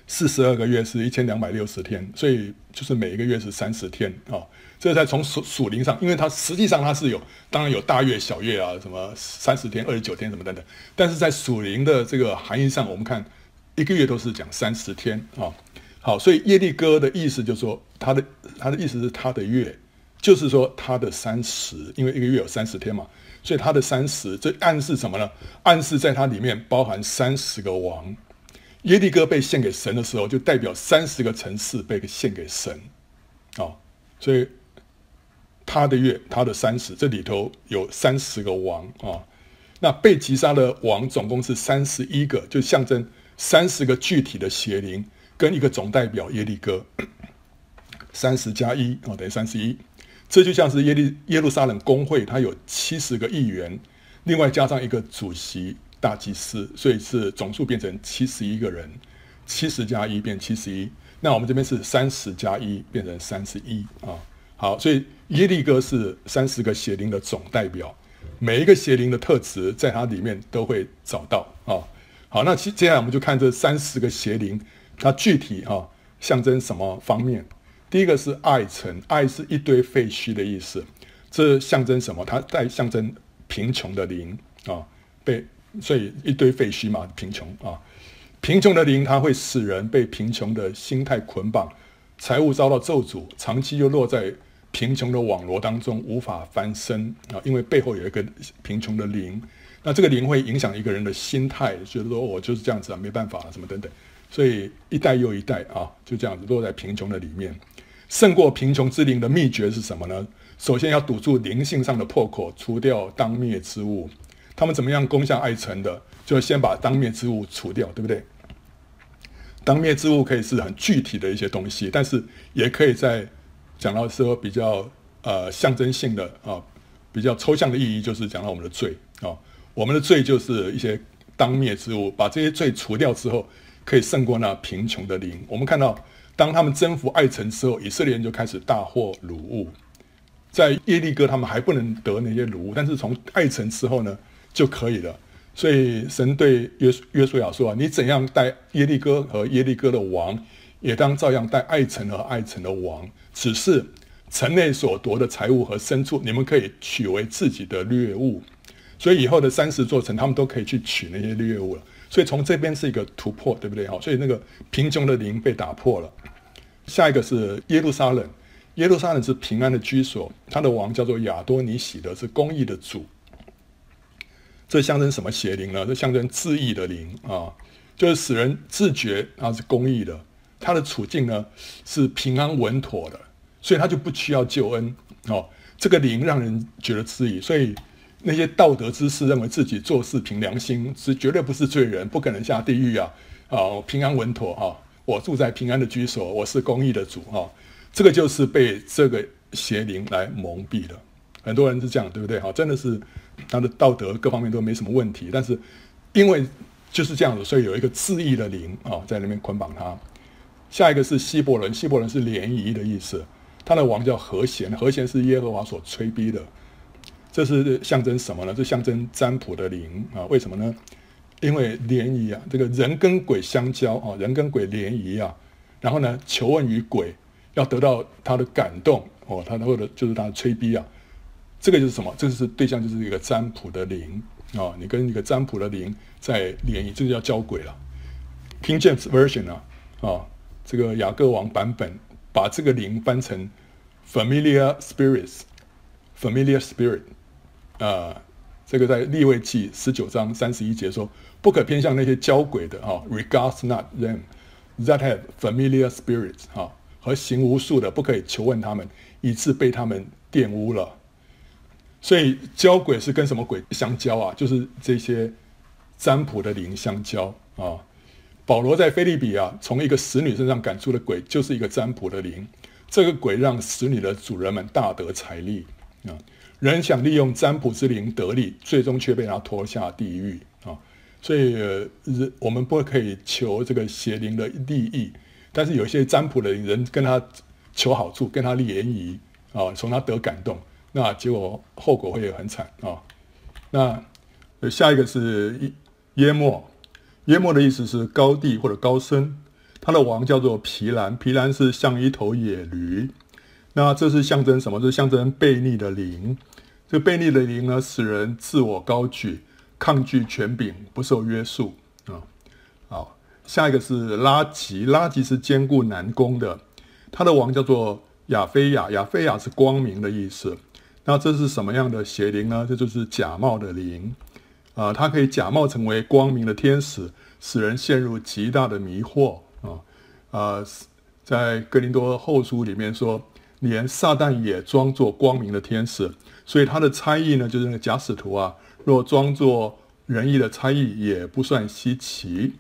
四十二个月是一千两百六十天，所以就是每一个月是三十天啊。这在从属属灵上，因为它实际上它是有，当然有大月小月啊，什么三十天、二十九天什么等等。但是在属灵的这个含义上，我们看一个月都是讲三十天啊。好，所以耶利哥的意思就是说，他的他的意思是他的月，就是说他的三十，因为一个月有三十天嘛。所以他的三十，这暗示什么呢？暗示在它里面包含三十个王。耶利哥被献给神的时候，就代表三十个城市被献给神。哦，所以他的月，他的三十，这里头有三十个王啊、那被击杀的王总共是三十一个，就象征三十个具体的邪灵跟一个总代表耶利哥。三十加一哦，等于三十一。这就像是耶利耶路撒冷公会，它有七十个议员，另外加上一个主席大祭司，所以是总数变成七十一个人，七十加一变七十一。那我们这边是三十加一变成三十一啊。好，所以耶利哥是三十个邪灵的总代表，每一个邪灵的特质在它里面都会找到啊。好，那接接下来我们就看这三十个邪灵，它具体啊象征什么方面？第一个是爱城，爱是一堆废墟的意思，这象征什么？它在象征贫穷的灵啊，被所以一堆废墟嘛，贫穷啊，贫穷的灵它会使人被贫穷的心态捆绑，财物遭到咒诅，长期又落在贫穷的网罗当中，无法翻身啊，因为背后有一个贫穷的灵，那这个灵会影响一个人的心态，觉得说我就是这样子啊，没办法啊，什么等等，所以一代又一代啊，就这样子落在贫穷的里面。胜过贫穷之灵的秘诀是什么呢？首先要堵住灵性上的破口，除掉当灭之物。他们怎么样攻下艾城的？就先把当灭之物除掉，对不对？当灭之物可以是很具体的一些东西，但是也可以在讲到说比较呃象征性的啊，比较抽象的意义，就是讲到我们的罪啊。我们的罪就是一些当灭之物，把这些罪除掉之后，可以胜过那贫穷的灵。我们看到。当他们征服爱城之后，以色列人就开始大获掳物。在耶利哥，他们还不能得那些掳物，但是从爱城之后呢，就可以了。所以神对约约书亚说：“，你怎样待耶利哥和耶利哥的王，也当照样待爱城和爱城的王。只是城内所夺的财物和牲畜，你们可以取为自己的掠物。所以以后的三十座城，他们都可以去取那些掠物了。所以从这边是一个突破，对不对？好，所以那个贫穷的灵被打破了。”下一个是耶路撒冷，耶路撒冷是平安的居所，他的王叫做亚多尼喜德，是公义的主。这象征什么邪灵呢？这象征自义的灵啊，就是使人自觉他是公义的，他的处境呢是平安稳妥的，所以他就不需要救恩哦。这个灵让人觉得自义，所以那些道德之士认为自己做事凭良心，是绝对不是罪人，不可能下地狱啊！啊，平安稳妥啊！我住在平安的居所，我是公义的主哈，这个就是被这个邪灵来蒙蔽了。很多人是这样，对不对？哈，真的是他的道德各方面都没什么问题，但是因为就是这样子，所以有一个自义的灵啊，在那边捆绑他。下一个是希伯伦，希伯伦是联谊的意思，他的王叫和弦，和弦是耶和华所催逼的。这是象征什么呢？这象征占卜的灵啊？为什么呢？因为联谊啊，这个人跟鬼相交啊，人跟鬼联谊啊，然后呢，求问于鬼，要得到他的感动哦，他或者就是他的催逼啊，这个就是什么？这是对象，就是一个占卜的灵啊，你跟一个占卜的灵在联谊，这就叫交鬼了。King James Version 啊，啊，这个雅各王版本把这个灵翻成 familiar spirits，familiar spirit，啊。这个在利未记十九章三十一节说，不可偏向那些交鬼的哈，regards not them that have familiar spirits 哈，和行巫术的不可以求问他们，以致被他们玷污了。所以交鬼是跟什么鬼相交啊？就是这些占卜的灵相交啊。保罗在腓立比啊，从一个使女身上赶出的鬼，就是一个占卜的灵。这个鬼让使女的主人们大得财利啊。人想利用占卜之灵得利，最终却被他拖下地狱啊！所以，呃，我们不可以求这个邪灵的利益，但是有些占卜的人跟他求好处，跟他联谊啊，从他得感动，那结果后果会很惨啊！那下一个是淹没，淹没的意思是高地或者高深，他的王叫做皮兰，皮兰是像一头野驴。那这是象征什么？这是象征悖逆的灵。这悖逆的灵呢，使人自我高举，抗拒权柄，不受约束啊。好，下一个是拉吉，拉吉是坚固难攻的。他的王叫做亚非亚，亚非亚是光明的意思。那这是什么样的邪灵呢？这就是假冒的灵啊，它可以假冒成为光明的天使，使人陷入极大的迷惑啊。啊，在哥林多后书里面说。连撒旦也装作光明的天使，所以他的差役呢，就是那个假使徒啊。若装作仁义的差役，也不算稀奇。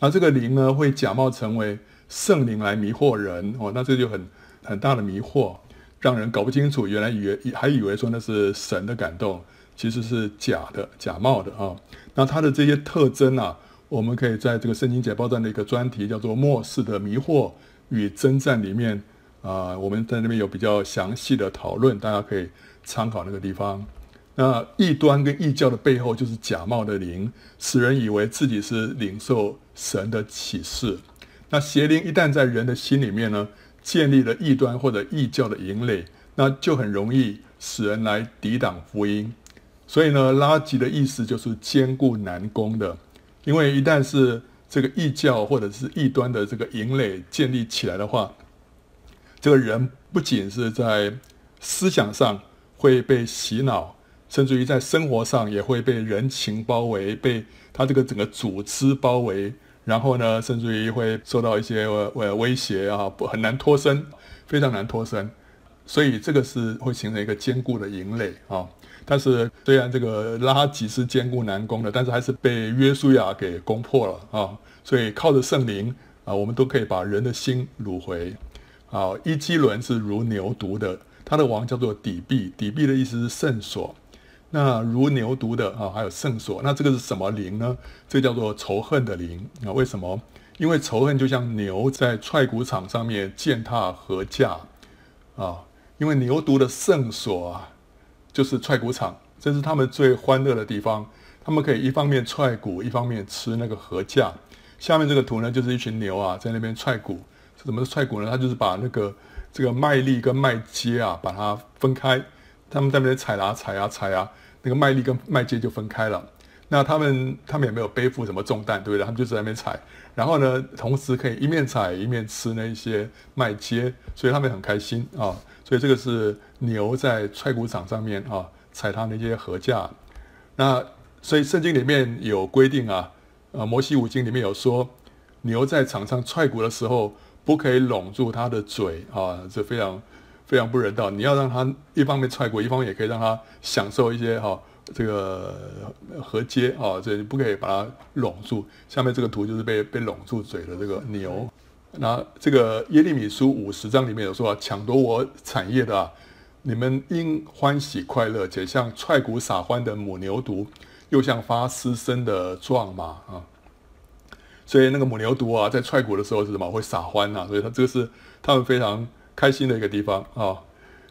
那这个灵呢，会假冒成为圣灵来迷惑人哦。那这就很很大的迷惑，让人搞不清楚。原来以为还以为说那是神的感动，其实是假的、假冒的啊。那他的这些特征啊，我们可以在这个圣经解报站的一个专题叫做“末世的迷惑与征战”里面。啊、我们在那边有比较详细的讨论，大家可以参考那个地方。那异端跟异教的背后就是假冒的灵，使人以为自己是领受神的启示。那邪灵一旦在人的心里面呢，建立了异端或者异教的营垒，那就很容易使人来抵挡福音。所以呢，拉吉的意思就是坚固难攻的，因为一旦是这个异教或者是异端的这个营垒建立起来的话，这个人不仅是在思想上会被洗脑，甚至于在生活上也会被人情包围，被他这个整个组织包围，然后呢，甚至于会受到一些呃威胁啊，不很难脱身，非常难脱身。所以这个是会形成一个坚固的营垒啊。但是虽然这个拉吉是坚固难攻的，但是还是被约书亚给攻破了啊。所以靠着圣灵啊，我们都可以把人的心掳回。啊，一基伦是如牛犊的，他的王叫做底壁，底壁的意思是圣所。那如牛犊的啊，还有圣所，那这个是什么灵呢？这、叫做仇恨的灵啊。为什么？因为仇恨就像牛在踹骨场上面践踏禾稼啊。因为牛犊的圣所啊，就是踹骨场，这是他们最欢乐的地方。他们可以一方面踹骨，一方面吃那个禾稼。下面这个图呢，就是一群牛啊，在那边踹骨。怎么踹骨呢？他就是把那个这个麦粒跟麦秸啊，把它分开。他们在那边踩啊踩啊踩啊，那个麦粒跟麦秸就分开了。那他们他们也没有背负什么重担，对不对？他们就在那边踩，然后呢，同时可以一面踩一面吃那些麦秸，所以他们很开心啊。所以这个是牛在踹谷场上面啊，踩它那些禾架。那所以圣经里面有规定啊，呃，摩西五经里面有说，牛在场上踹谷的时候。不可以拢住他的嘴啊，这非常非常不人道。你要让他一方面踹过，一方面也可以让他享受一些哈、啊、这个和接啊，这不可以把它拢住。下面这个图就是被被拢住嘴的这个牛。那这个耶利米书五十章里面有说啊，抢夺我产业的啊，你们应欢喜快乐，且像踹鼓撒欢的母牛犊，又像发嘶声的壮马啊。所以那个母牛犊啊，在踹鼓的时候是什么？会撒欢呐、啊，所以它这个是他们非常开心的一个地方啊。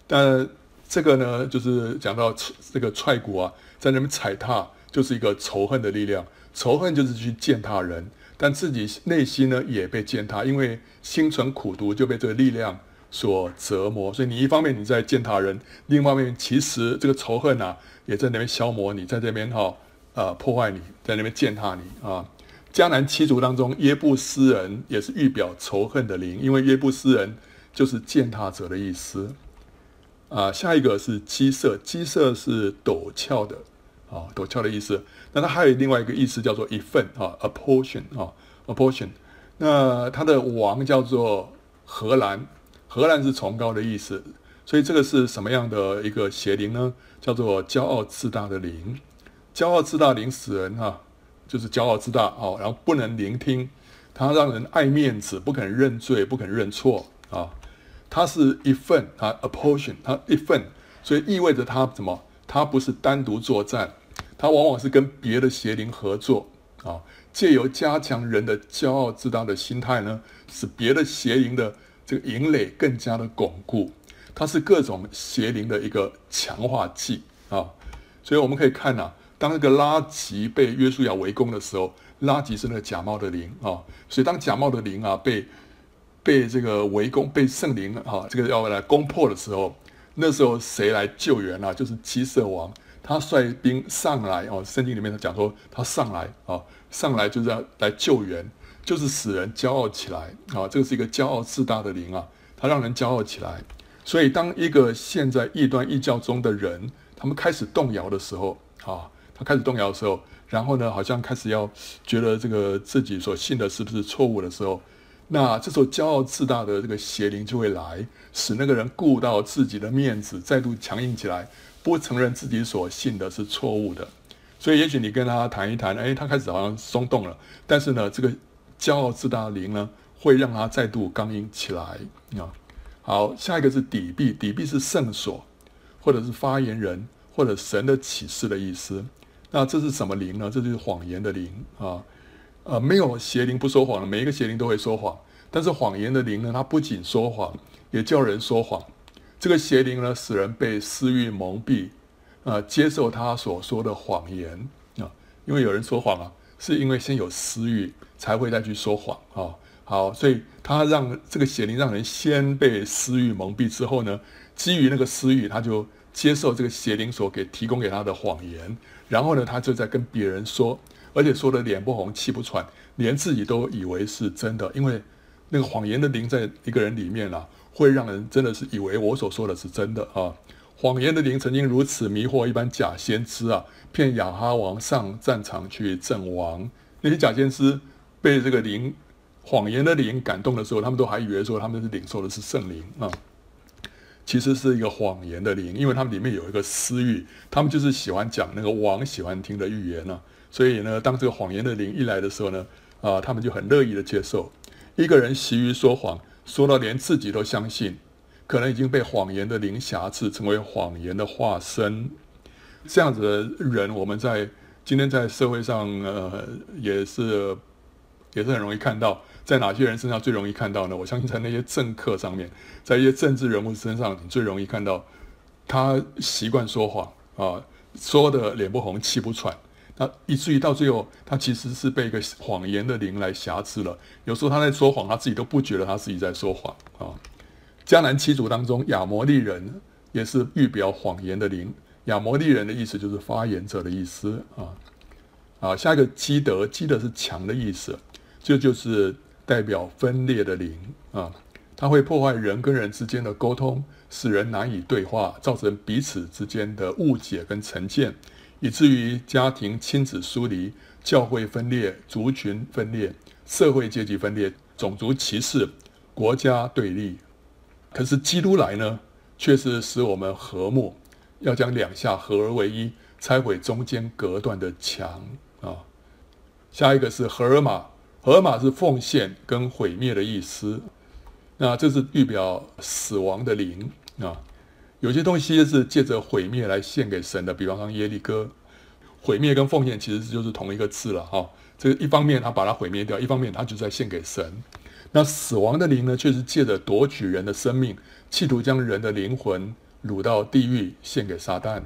但这个呢，就是讲到这个踹鼓啊，在那边踩踏，就是一个仇恨的力量。仇恨就是去践踏人，但自己内心呢也被践踏，因为心存苦毒，就被这个力量所折磨。所以你一方面你在践踏人，另一方面其实这个仇恨啊，也在那边消磨你，在这边哈、哦、呃破坏你，在那边践踏你啊。迦南七族当中，耶布斯人也是预表仇恨的灵，因为耶布斯人就是践踏者的意思。啊，下一个是基色，基色是陡峭的，啊，陡峭的意思。那它还有另外一个意思叫做一份啊，a portion 啊，a portion。那它的王叫做荷兰，荷兰是崇高的意思。所以这个是什么样的一个邪灵呢？叫做骄傲自大的灵，骄傲自大灵死人哈。就是骄傲自大哦，然后不能聆听，他让人爱面子，不肯认罪，不肯认错啊。他是一份啊，a portion，他一份，所以意味着他什么？他不是单独作战，他往往是跟别的邪灵合作啊，借由加强人的骄傲自大的心态呢，使别的邪灵的这个营垒更加的巩固。它是各种邪灵的一个强化剂啊，所以我们可以看呐、当那个拉吉被约书亚围攻的时候，拉吉是那个假冒的灵啊，所以当假冒的灵啊被被这个围攻，被圣灵啊这个要来攻破的时候，那时候谁来救援啊？就是基色王，他率兵上来哦。圣经里面他讲说，他上来啊，上来就是要来救援，就是使人骄傲起来啊。这个是一个骄傲自大的灵啊，他让人骄傲起来。所以当一个现在异端异教中的人，他们开始动摇的时候啊。他开始动摇的时候，然后呢，好像开始要觉得这个自己所信的是不是错误的时候，那这时候骄傲自大的这个邪灵就会来，使那个人顾到自己的面子，再度强硬起来，不承认自己所信的是错误的。所以，也许你跟他谈一谈，哎，他开始好像松动了，但是呢，这个骄傲自大的灵呢，会让他再度刚硬起来啊。好，下一个是底壁，底壁是圣所，或者是发言人，或者神的启示的意思。那这是什么灵呢？这就是谎言的灵啊，呃，没有邪灵不说谎的，每一个邪灵都会说谎。但是谎言的灵呢，它不仅说谎，也叫人说谎。这个邪灵呢，使人被私欲蒙蔽，啊，接受他所说的谎言啊。因为有人说谎啊，是因为先有私欲，才会再去说谎啊。好，所以他让这个邪灵让人先被私欲蒙蔽之后呢，基于那个私欲，他就接受这个邪灵所给提供给他的谎言。然后呢，他就在跟别人说，而且说的脸不红气不喘，连自己都以为是真的，因为那个谎言的灵在一个人里面啊，会让人真的是以为我所说的是真的啊。谎言的灵曾经如此迷惑一般假先知啊，骗亚哈王上战场去阵亡。那些假先知被这个灵谎言的灵感动的时候，他们都还以为说他们是领受的是圣灵啊。其实是一个谎言的灵，因为他们里面有一个私欲，他们就是喜欢讲那个王喜欢听的预言呢、啊。所以呢，当这个谎言的灵一来的时候呢，啊、他们就很乐意的接受。一个人习于说谎，说到连自己都相信，可能已经被谎言的灵瑕疵，成为谎言的化身。这样子的人，我们在今天在社会上，呃，也是也是很容易看到。在哪些人身上最容易看到呢？我相信在那些政客上面，在一些政治人物身上，你最容易看到他习惯说谎啊，说的脸不红气不喘，那以至于到最后，他其实是被一个谎言的灵来挟制了。有时候他在说谎，他自己都不觉得他自己在说谎啊。迦南七族当中，亚摩利人也是预表谎言的灵。亚摩利人的意思就是发言者的意思啊。啊，下一个基德，基德是强的意思，这，就是。代表分裂的灵啊，它会破坏人跟人之间的沟通，使人难以对话，造成彼此之间的误解跟成见，以至于家庭亲子疏离、教会分裂、族群分裂、社会阶级分裂、种族歧视、国家对立。可是基督来呢，却是使我们和睦，要将两下合而为一，拆毁中间隔断的墙啊。下一个是荷尔玛。荷马是奉献跟毁灭的意思。那这是预表死亡的灵啊。有些东西是借着毁灭来献给神的，比方说耶利哥，毁灭跟奉献其实就是同一个字了哈。这一方面他把它毁灭掉，一方面他就在献给神。那死亡的灵呢，却是借着夺取人的生命，企图将人的灵魂掳到地狱献给撒旦。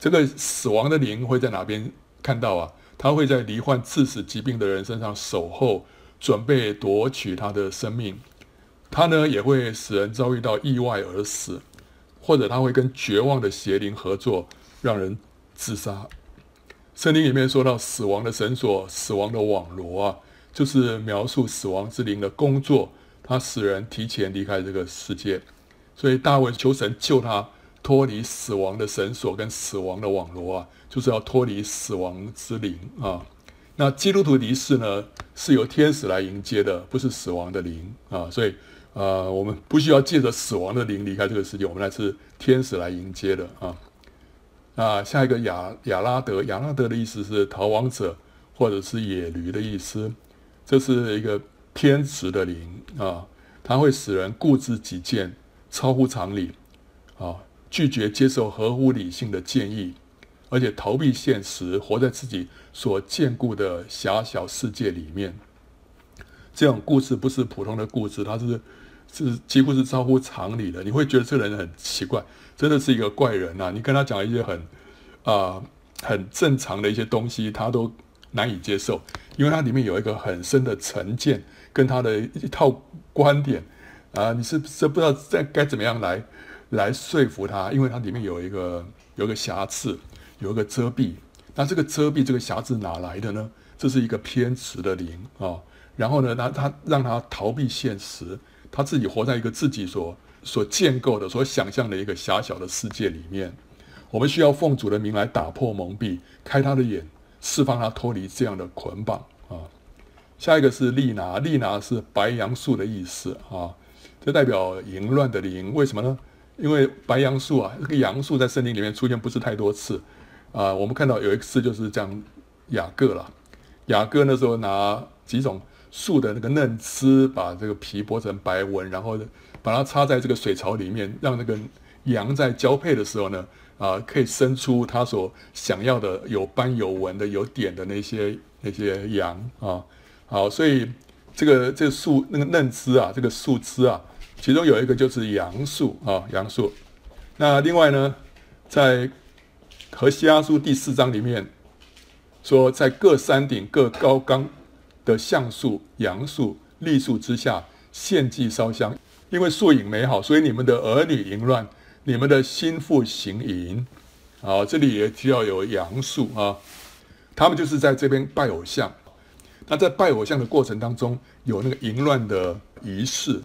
这个死亡的灵会在哪边看到啊？他会在罹患致死疾病的人身上守候，准备夺取他的生命。他呢也会使人遭遇到意外而死。或者他会跟绝望的邪灵合作，让人自杀。圣经里面说到死亡的绳索、死亡的网罗啊，就是描述死亡之灵的工作，他使人提前离开这个世界。所以大卫求神救他脱离死亡的绳索跟死亡的网罗啊，就是要脱离死亡之灵啊。那基督徒离世呢，是由天使来迎接的，不是死亡的灵啊，所以。呃，我们不需要借着死亡的灵离开这个世界，我们来是天使来迎接的啊。啊，下一个亚亚拉德，亚拉德的意思是逃亡者或者是野驴的意思，这是一个偏执的灵啊，它会使人固执己见，超乎常理啊，拒绝接受合乎理性的建议，而且逃避现实，活在自己所眷顾的狭小世界里面。这种故事不是普通的故事，它是。是几乎是超乎常理的，你会觉得这个人很奇怪，真的是一个怪人呐、啊！你跟他讲一些很啊、很正常的一些东西，他都难以接受，因为它里面有一个很深的成见跟他的一套观点啊，你是是不知道在该怎么样来来说服他，因为它里面有一个有一个瑕疵，有一个遮蔽。那这个遮蔽这个瑕疵哪来的呢？这是一个偏执的灵啊，然后呢，他他让他逃避现实。他自己活在一个自己所所建构的、所想象的一个狭小的世界里面。我们需要奉主的名来打破蒙蔽，开他的眼，释放他脱离这样的捆绑啊。下一个是利拿，利拿是白杨树的意思啊，这代表淫乱的灵。为什么呢？因为白杨树啊，这个杨树在圣经里面出现不是太多次啊。我们看到有一次就是讲雅各了，雅各那时候拿几种。树的那个嫩枝，把这个皮剥成白纹，然后把它插在这个水槽里面，让那个羊在交配的时候呢，啊，可以生出它所想要的有斑有纹的有点的那些那些羊啊。好，所以这个这个树那个嫩枝啊，这个树枝啊，其中有一个就是杨树啊，杨树。那另外呢，在和西阿书第四章里面说，在各山顶各高岗。的橡树、杨树、栗树之下献祭烧香，因为树影美好，所以你们的儿女淫乱，你们的心腹行淫。啊，这里也需要有杨树啊，他们就是在这边拜偶像。那在拜偶像的过程当中，有那个淫乱的仪式。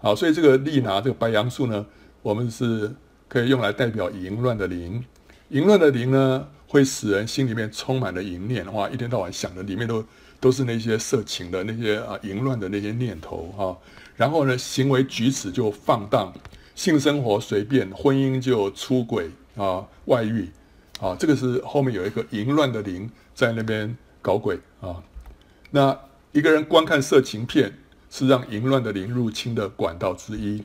好，所以这个利拿这个白杨树呢，我们是可以用来代表淫乱的灵。淫乱的灵呢，会使人心里面充满了淫念，哇，一天到晚想的里面都。都是那些色情的那些啊淫乱的那些念头、啊，然后呢，行为举止就放荡，性生活随便，婚姻就出轨啊外遇啊，这个是后面有一个淫乱的灵在那边搞鬼啊。那一个人观看色情片是让淫乱的灵入侵的管道之一，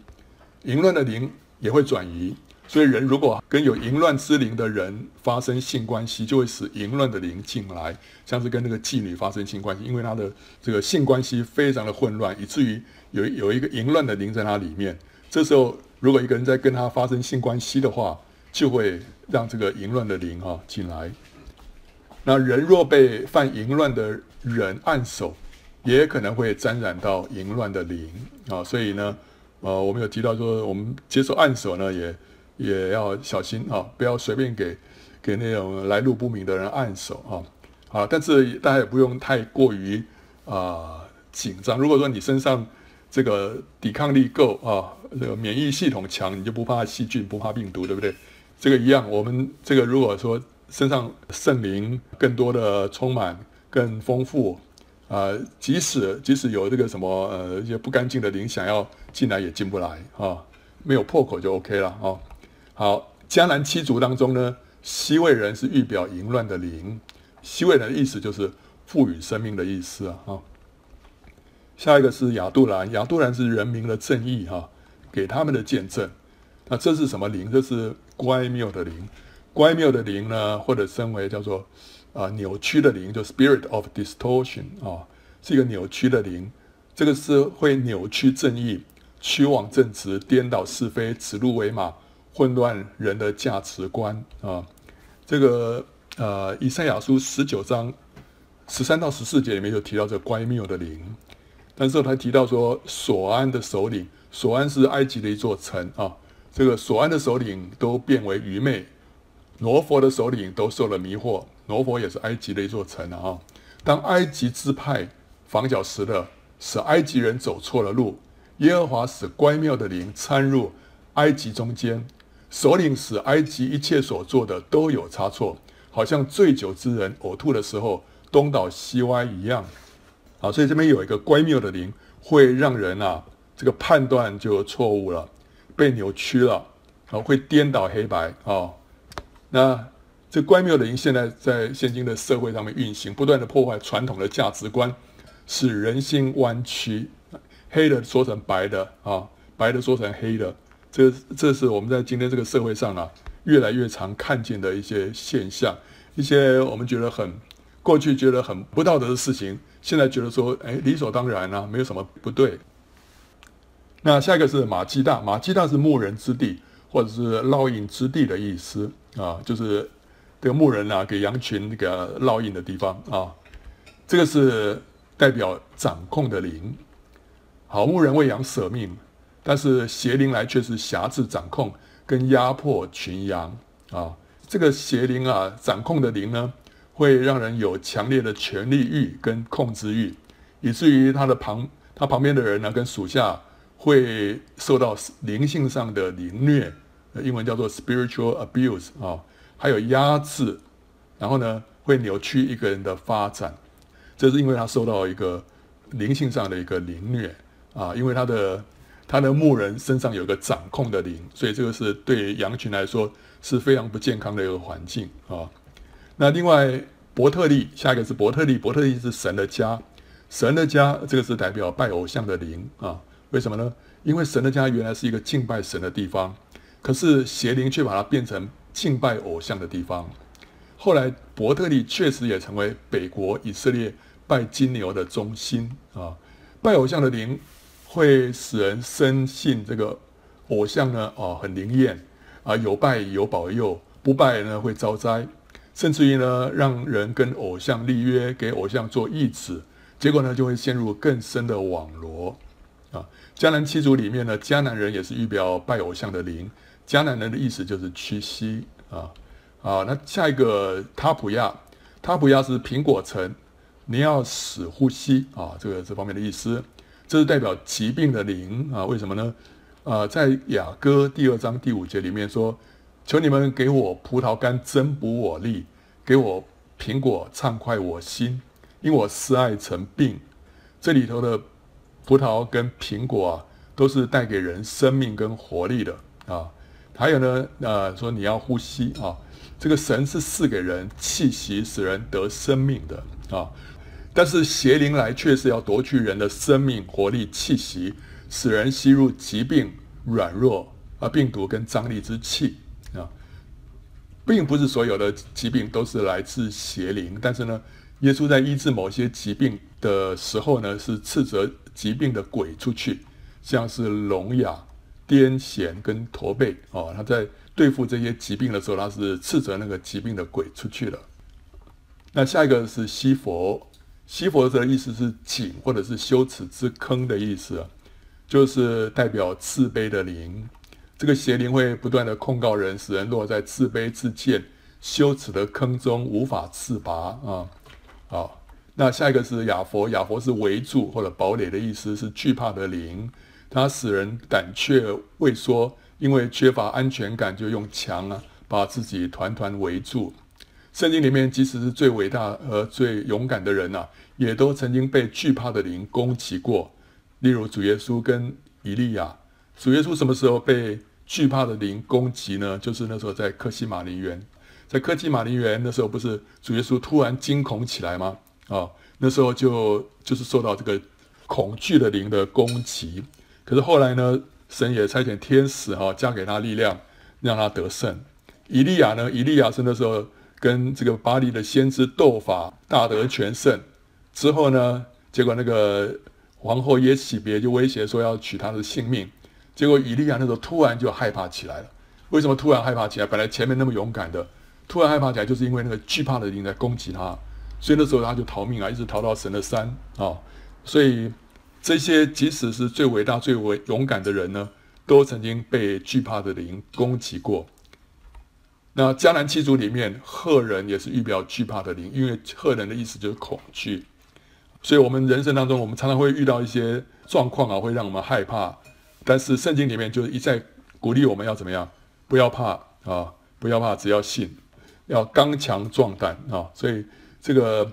淫乱的灵也会转移。所以，人如果跟有淫乱之灵的人发生性关系，就会使淫乱的灵进来，像是跟那个妓女发生性关系，因为他的这个性关系非常的混乱，以至于有有一个淫乱的灵在他里面。这时候，如果一个人在跟他发生性关系的话，就会让这个淫乱的灵哈进来。那人若被犯淫乱的人按手，也可能会沾染到淫乱的灵啊。所以呢，呃，我们有提到说，我们接受按手呢，也。也要小心啊，不要随便给给那种来路不明的人按手啊。啊，但是大家也不用太过于啊紧张。如果说你身上这个抵抗力够啊，这个免疫系统强，你就不怕细菌，不怕病毒，对不对？这个一样，我们这个如果说身上圣灵更多的充满、更丰富啊，即使即使有这个什么呃一些不干净的灵想要进来也进不来啊，没有破口就 OK 了啊。好，迦南七族当中呢，西魏人是预表淫乱的灵。西魏人的意思就是赋予生命的意思啊。下一个是亚杜兰，亚杜兰是人民的正义哈，给他们的见证。那这是什么灵？这是乖谬的灵。乖谬的灵呢，或者称为叫做啊、扭曲的灵，就 spirit of distortion 啊，是一个扭曲的灵。这个是会扭曲正义、曲枉正直、颠倒是非、指鹿为马、混乱人的价值观啊。这个呃，以赛亚书十九章十三到十四节里面就提到这个乖谬的灵，但是他提到说，索安的首领，索安是埃及的一座城啊。这个索安的首领都变为愚昧，罗佛的首领都受了迷惑。挪佛也是埃及的一座城啊。当埃及支派房角石的，使埃及人走错了路。耶和华使乖谬的灵掺入埃及中间，首领使埃及一切所做的都有差错，好像醉酒之人呕吐的时候东倒西歪一样。好，所以这边有一个乖谬的灵，会让人啊这个判断就错误了。被扭曲了，啊，会颠倒黑白啊。那这乖谬的灵现在在现今的社会上面运行，不断的破坏传统的价值观，使人心弯曲，黑的说成白的啊，白的说成黑的。这这是我们在今天这个社会上啊，越来越常看见的一些现象，一些我们觉得很过去觉得很不道德的事情，现在觉得说，哎，理所当然啊，没有什么不对。那下一个是马基大，马基大是牧人之地，或者是烙印之地的意思啊，就是这个牧人啊给羊群那个烙印的地方啊。这个是代表掌控的灵，好，牧人为羊舍命，但是邪灵来却是挟制掌控跟压迫群羊啊。这个邪灵啊掌控的灵呢，会让人有强烈的权力欲跟控制欲，以至于他的旁他旁边的人呢跟属下。会受到灵性上的凌虐，英文叫做 spiritual abuse 啊，还有压制，然后呢会扭曲一个人的发展，这是因为他受到一个灵性上的一个凌虐啊，因为他的他的牧人身上有个掌控的灵，所以这个是对羊群来说是非常不健康的一个环境啊。那另外伯特利，下一个是伯特利，伯特利是神的家，神的家这个是代表拜偶像的灵啊。为什么呢？因为神的家原来是一个敬拜神的地方，可是邪灵却把它变成敬拜偶像的地方。后来伯特利确实也成为北国以色列拜金牛的中心啊。拜偶像的灵会使人深信这个偶像呢，哦，很灵验啊，有拜有保佑，不拜呢会遭灾，甚至于呢让人跟偶像立约，给偶像做义子，结果呢就会陷入更深的网罗。啊，迦南七族里面呢，迦南人也是预表拜偶像的灵。迦南人的意思就是屈膝啊。啊，那下一个他普亚，他普亚是苹果城，你要使呼吸啊，这个这方面的意思，这是代表疾病的灵啊。为什么呢？啊，在雅歌第二章第五节里面说：“求你们给我葡萄干增补我力，给我苹果畅快我心，因我思爱成病。”这里头的。葡萄跟苹果啊，都是带给人生命跟活力的啊。还有呢，呃，说你要呼吸啊，这个神是赐给人气息，使人得生命的啊。但是邪灵来却是要夺去人的生命、活力、气息，使人吸入疾病、软弱啊、病毒跟张力之气啊。并不是所有的疾病都是来自邪灵，但是呢，耶稣在医治某些疾病的时候呢，是斥责。疾病的鬼出去，像是聋哑、癫痫跟驼背哦。他在对付这些疾病的时候，他是斥责那个疾病的鬼出去了。那下一个是西佛，西佛的意思是井或者是羞耻之坑的意思，就是代表自卑的灵。这个邪灵会不断的控告人，使人落在自卑自贱、羞耻的坑中无法自拔啊！好。那下一个是亚佛，亚佛是围住或者堡垒的意思，是惧怕的灵，它使人胆怯畏缩，因为缺乏安全感，就用墙啊把自己团团围住。圣经里面，即使是最伟大和最勇敢的人呐、啊，也都曾经被惧怕的灵攻击过。例如主耶稣跟以利亚，主耶稣什么时候被惧怕的灵攻击呢？就是那时候在客西马林园，在客西马林园那时候，不是主耶稣突然惊恐起来吗？啊、那时候就就是受到这个恐惧的灵的攻击。可是后来呢，神也差遣天使哈，加给他力量，让他得胜。以利亚呢，以利亚是那时候跟这个巴力的先知斗法，大得全胜。之后呢，结果那个皇后耶洗别就威胁说要取他的性命。结果以利亚那时候突然就害怕起来了。为什么突然害怕起来？本来前面那么勇敢的，突然害怕起来，就是因为那个惧怕的灵在攻击他。所以那时候他就逃命啊，一直逃到神的山啊、所以这些即使是最伟大、最伟勇敢的人呢，都曾经被惧怕的灵攻击过。那迦南七族里面，赫人也是预表惧怕的灵，因为赫人的意思就是恐惧。所以，我们人生当中，我们常常会遇到一些状况啊，会让我们害怕。但是，圣经里面就是一再鼓励我们要怎么样？不要怕啊，不要怕，只要信，要刚强壮胆啊。所以，这个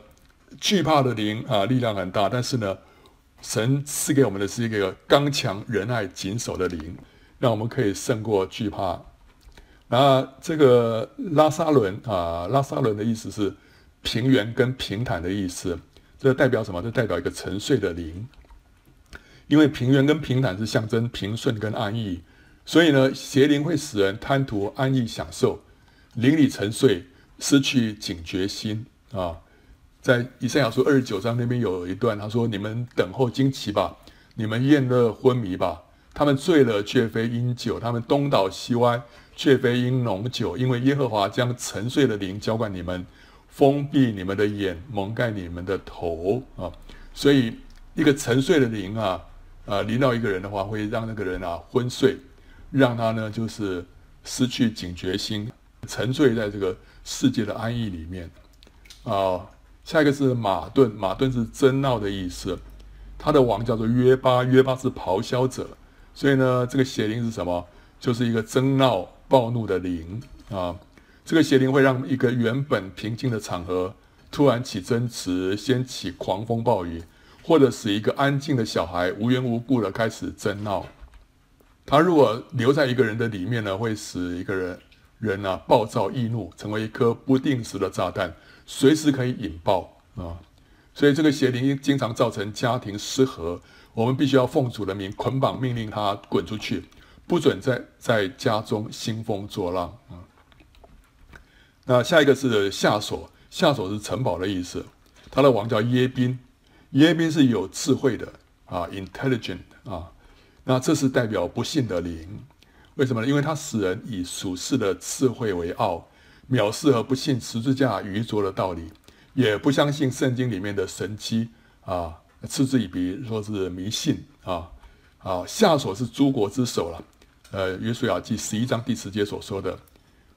惧怕的灵啊，力量很大。但是呢，神赐给我们的是一个刚强、仁爱、谨守的灵，让我们可以胜过惧怕。那这个拉撒伦啊，拉撒伦的意思是平原跟平坦的意思，这代表什么？这代表一个沉睡的灵。因为平原跟平坦是象征平顺跟安逸，所以呢，邪灵会使人贪图安逸享受，灵里沉睡，失去警觉心啊。在以赛亚书二十九章那边有一段，他说：“你们等候惊奇吧，你们宴乐昏迷吧。他们醉了，却非因酒；他们东倒西歪。”却非因浓酒，因为耶和华将沉睡的灵浇灌你们，封闭你们的眼，蒙盖你们的头啊！所以一个沉睡的灵啊，啊临到一个人的话，会让那个人啊昏睡，让他呢就是失去警觉心，沉醉在这个世界的安逸里面啊。下一个是马顿，马顿是争闹的意思，他的王叫做约巴，约巴是咆哮者，所以呢，这个邪灵是什么？就是一个争闹。暴怒的灵啊，这个邪灵会让一个原本平静的场合突然起争执，掀起狂风暴雨，或者使一个安静的小孩无缘无故的开始争闹。他如果留在一个人的里面呢，会使一个人人啊暴躁易怒，成为一颗不定时的炸弹，随时可以引爆啊。所以这个邪灵经常造成家庭失和，我们必须要奉主的名捆绑命令他滚出去。不准在在家中兴风作浪啊！那下一个是夏琐，夏琐是城堡的意思。他的王叫耶宾，耶宾是有智慧的啊，intelligent 啊。那这是代表不幸的灵，为什么呢？因为他使人以属世的智慧为傲，藐视和不信十字架愚拙的道理，也不相信圣经里面的神迹啊，嗤之以鼻，说是迷信啊。啊，夏琐是诸国之首了。呃，约书亚记十一章第十节所说的，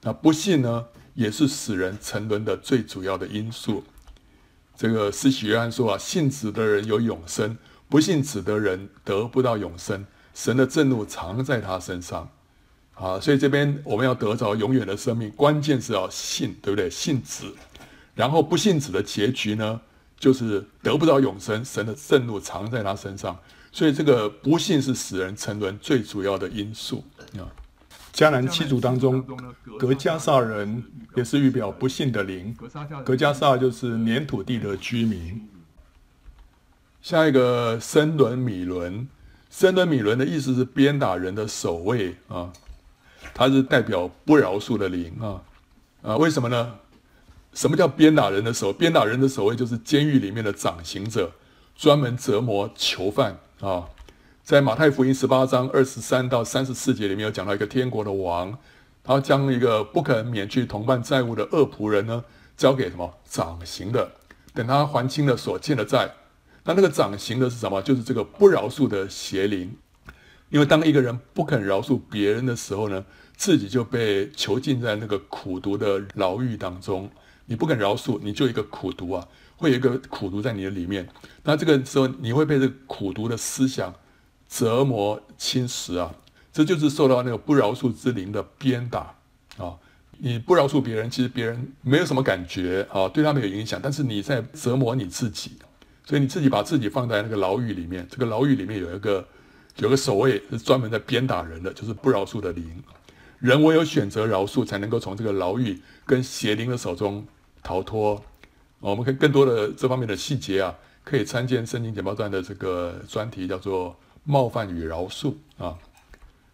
那不信呢，也是使人沉沦的最主要的因素。这个施洗约翰说啊，信子的人有永生，不信子的人得不到永生。神的震怒藏在他身上，啊，所以这边我们要得着永远的生命，关键是要信，对不对？信子，然后不信子的结局呢，就是得不到永生，神的震怒藏在他身上。所以这个不信是使人沉沦最主要的因素啊。迦南七族当中，格迦撒人也是预表不信的灵。格迦撒就是粘土地的居民。下一个森伦米伦，森伦米伦的意思是鞭打人的守卫啊，它是代表不饶恕的灵啊啊？为什么呢？什么叫鞭打人的守？鞭打人的守卫就是监狱里面的掌刑者，专门折磨囚犯。啊，在马太福音十八章二十三到三十四节里面有讲到一个天国的王，他将一个不肯免去同伴债务的恶仆人呢，交给什么掌刑的，等他还清了所欠的债。那那个掌刑的是什么？就是这个不饶恕的邪灵。因为当一个人不肯饶恕别人的时候呢，自己就被囚禁在那个苦毒的牢狱当中。你不肯饶恕，你就一个苦毒啊。会有一个苦毒在你的里面，那这个时候你会被这个苦毒的思想折磨侵蚀啊，这就是受到那个不饶恕之灵的鞭打啊。你不饶恕别人，其实别人没有什么感觉啊，对他没有影响，但是你在折磨你自己，所以你自己把自己放在那个牢狱里面，这个牢狱里面有一个有个守卫是专门在鞭打人的，就是不饶恕的灵。人唯有选择饶恕，才能够从这个牢狱跟邪灵的手中逃脱。我们可以更多的这方面的细节啊，可以参见《圣经简报站》的这个专题，叫做“冒犯与饶恕”啊。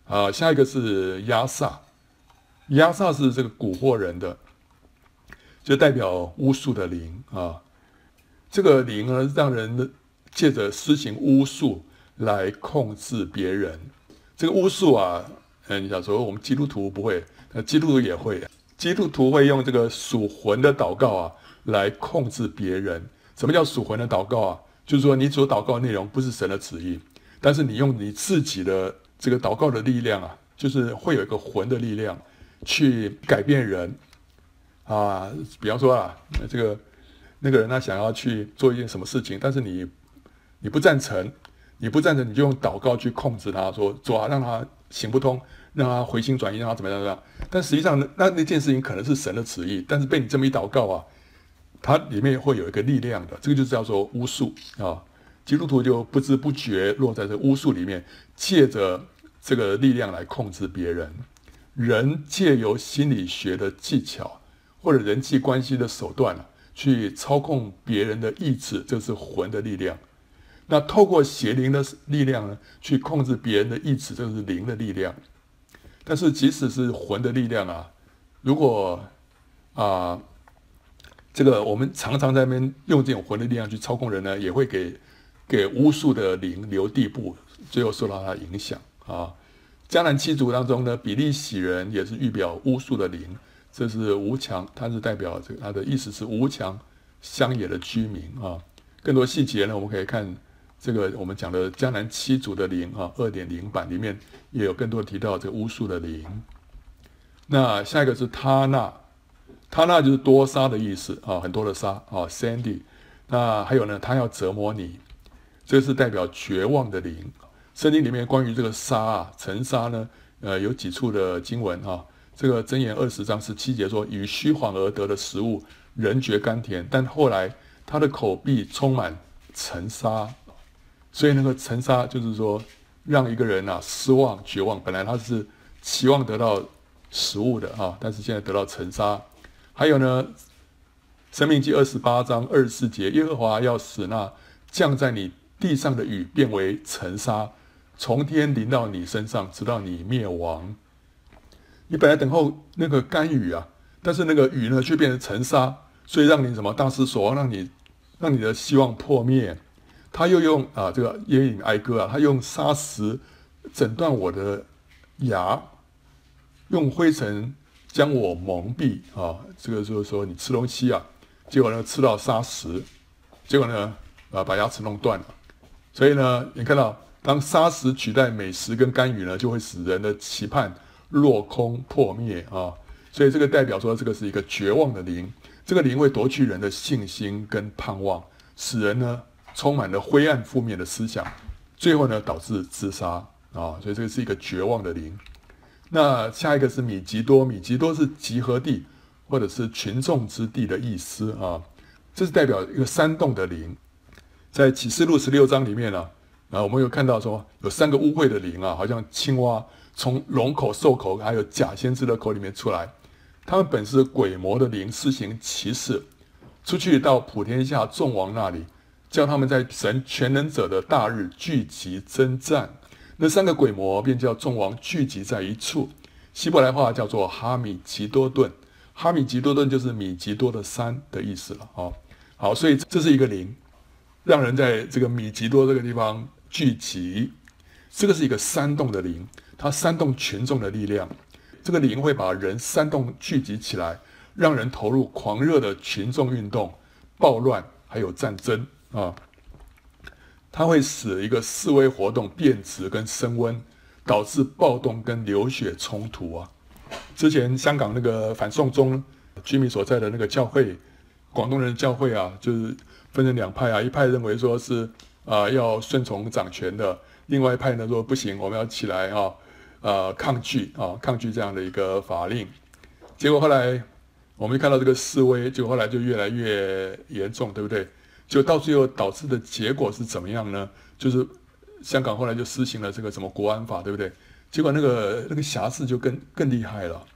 啊，下一个是亚萨，亚萨是这个蛊惑人的，就代表巫术的灵啊。这个灵呢，让人借着施行巫术来控制别人。这个巫术啊，嗯，你想说我们基督徒不会，那基督徒也会。基督徒会用这个属魂的祷告啊，来控制别人。什么叫属魂的祷告啊？就是说你所祷告的内容不是神的旨意，但是你用你自己的这个祷告的力量啊，就是会有一个魂的力量去改变人啊。比方说啊，这个那个人他想要去做一件什么事情，但是你你不赞成，你不赞成，你就用祷告去控制他说做啊，让他行不通。让他回心转意，让他怎么样怎么样？但实际上，那那件事情可能是神的旨意，但是被你这么一祷告啊，它里面会有一个力量的，这个就是叫做巫术啊。基督徒就不知不觉落在这巫术里面，借着这个力量来控制别人。人借由心理学的技巧或者人际关系的手段啊，去操控别人的意志，这是魂的力量。那透过邪灵的力量呢，去控制别人的意志，这个是灵的力量。但是，即使是魂的力量啊，如果啊、这个我们常常在那边用这种魂的力量去操控人呢，也会给给巫术的灵留地步，最后受到它影响啊。迦南七族当中呢，比利洗人也是预表巫术的灵，这是无强，它是代表这个，它的意思是无强乡野的居民啊。更多细节呢，我们可以看。这个我们讲的江南七族的灵啊，二点零版里面也有更多提到这个巫术的灵。那下一个是他纳，他纳就是多沙的意思啊，很多的沙啊，Sandy。那还有呢，他要折磨你，这是代表绝望的灵。圣经里面关于这个沙啊，沉沙呢，呃，有几处的经文啊。这个箴言二十章十七节说，以虚晃而得的食物，人觉甘甜，但后来他的口必充满沉沙。所以那个沉沙就是说，让一个人啊失望、绝望。本来他是期望得到食物的啊，但是现在得到沉沙。还有呢，《申命记》二十八章二十四节，耶和华要使那降在你地上的雨变为沉沙，从天淋到你身上，直到你灭亡。你本来等候那个甘雨啊，但是那个雨呢却变成沉沙，所以让你什么大失所望，让你让你的希望破灭。他又用啊，这个耶隐哀歌啊，他用砂石诊断我的牙，用灰尘将我蒙蔽啊。这个就是说，你吃东西啊，结果呢吃到砂石，结果呢啊把牙齿弄断了。所以呢，你看到当砂石取代美食跟甘雨呢，就会使人的期盼落空破灭啊。所以这个代表说，这个是一个绝望的灵，这个灵会夺去人的信心跟盼望，使人呢。充满了灰暗负面的思想，最后呢导致自杀啊！所以这个是一个绝望的灵。那下一个是米吉多，米吉多是集合地或者是群众之地的意思啊。这是代表一个煽动的灵。在启示录十六章里面呢，啊，我们有看到说有三个污秽的灵啊，好像青蛙从龙口、兽口还有假先知的口里面出来。他们本是鬼魔的灵，施行奇事，出去到普天下众王那里。叫他们在神全能者的大日聚集征战，那三个鬼魔便叫众王聚集在一处。希伯来话叫做哈米吉多顿，哈米吉多顿就是米吉多的山的意思了。哦，好，所以这是一个灵，让人在这个米吉多这个地方聚集。这个是一个煽动的灵，它煽动群众的力量。这个灵会把人煽动聚集起来，让人投入狂热的群众运动、暴乱还有战争。啊，它会使一个示威活动变质跟升温，导致暴动跟流血冲突啊。之前香港那个反送中居民所在的那个教会，广东人教会啊，就是分成两派啊，一派认为说是啊要顺从掌权的，另外一派呢说不行，我们要起来啊，呃抗拒啊，抗拒这样的一个法令。结果后来我们看到这个示威，就后来就越来越严重，对不对？就到最后导致的结果是怎么样呢？就是香港后来就施行了这个什么国安法，对不对？结果那个那个瑕疵就更更厉害了，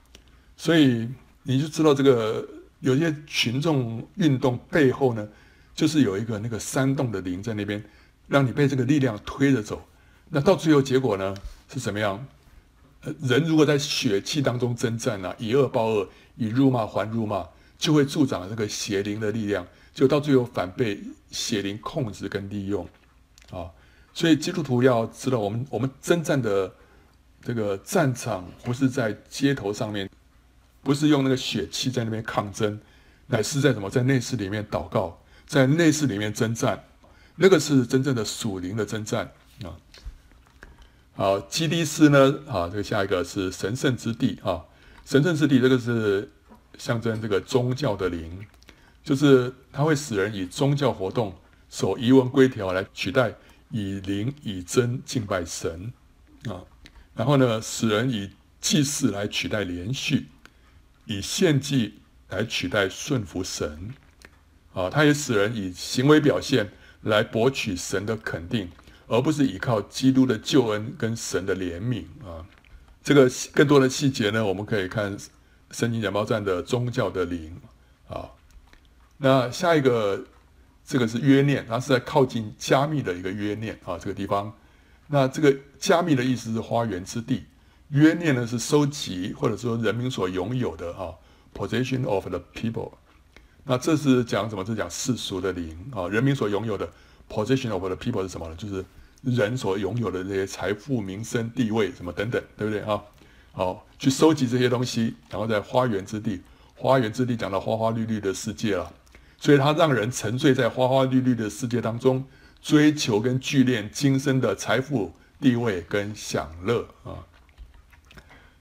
所以你就知道这个有些群众运动背后呢，就是有一个那个煽动的灵在那边，让你被这个力量推着走。那到最后结果呢是怎么样？人如果在血气当中征战啊，以恶报恶，以辱骂还辱骂，就会助长这个邪灵的力量，就到最后反被邪灵控制跟利用啊。所以基督徒要知道，我们我们征战的这个战场不是在街头上面，不是用那个血气在那边抗争，乃是在什么？在内室里面祷告，在内室里面征战，那个是真正的属灵的征战啊。好，基低斯呢？啊，这个下一个是神圣之地啊，神圣之地，这个是象征这个宗教的灵，就是它会使人以宗教活动、守仪文规条来取代以灵以真敬拜神啊，然后呢，使人以祭祀来取代连续，以献祭来取代顺服神啊，它也使人以行为表现来博取神的肯定。而不是依靠基督的救恩跟神的怜悯啊，这个更多的细节呢，我们可以看圣经简报站的宗教的灵啊。那下一个，这个是约念，它是在靠近加密的一个约念啊，这个地方。那这个加密的意思是花园之地，约念呢是收集或者说人民所拥有的啊，possession of the people。那这是讲什么？是讲世俗的灵啊，人民所拥有的。Position of the people 是什么呢？就是人所拥有的这些财富、名声、地位什么等等，对不对啊？好，去收集这些东西，然后在花园之地，花园之地讲到花花绿绿的世界了，所以它让人沉醉在花花绿绿的世界当中，追求跟聚敛今生的财富、地位跟享乐啊。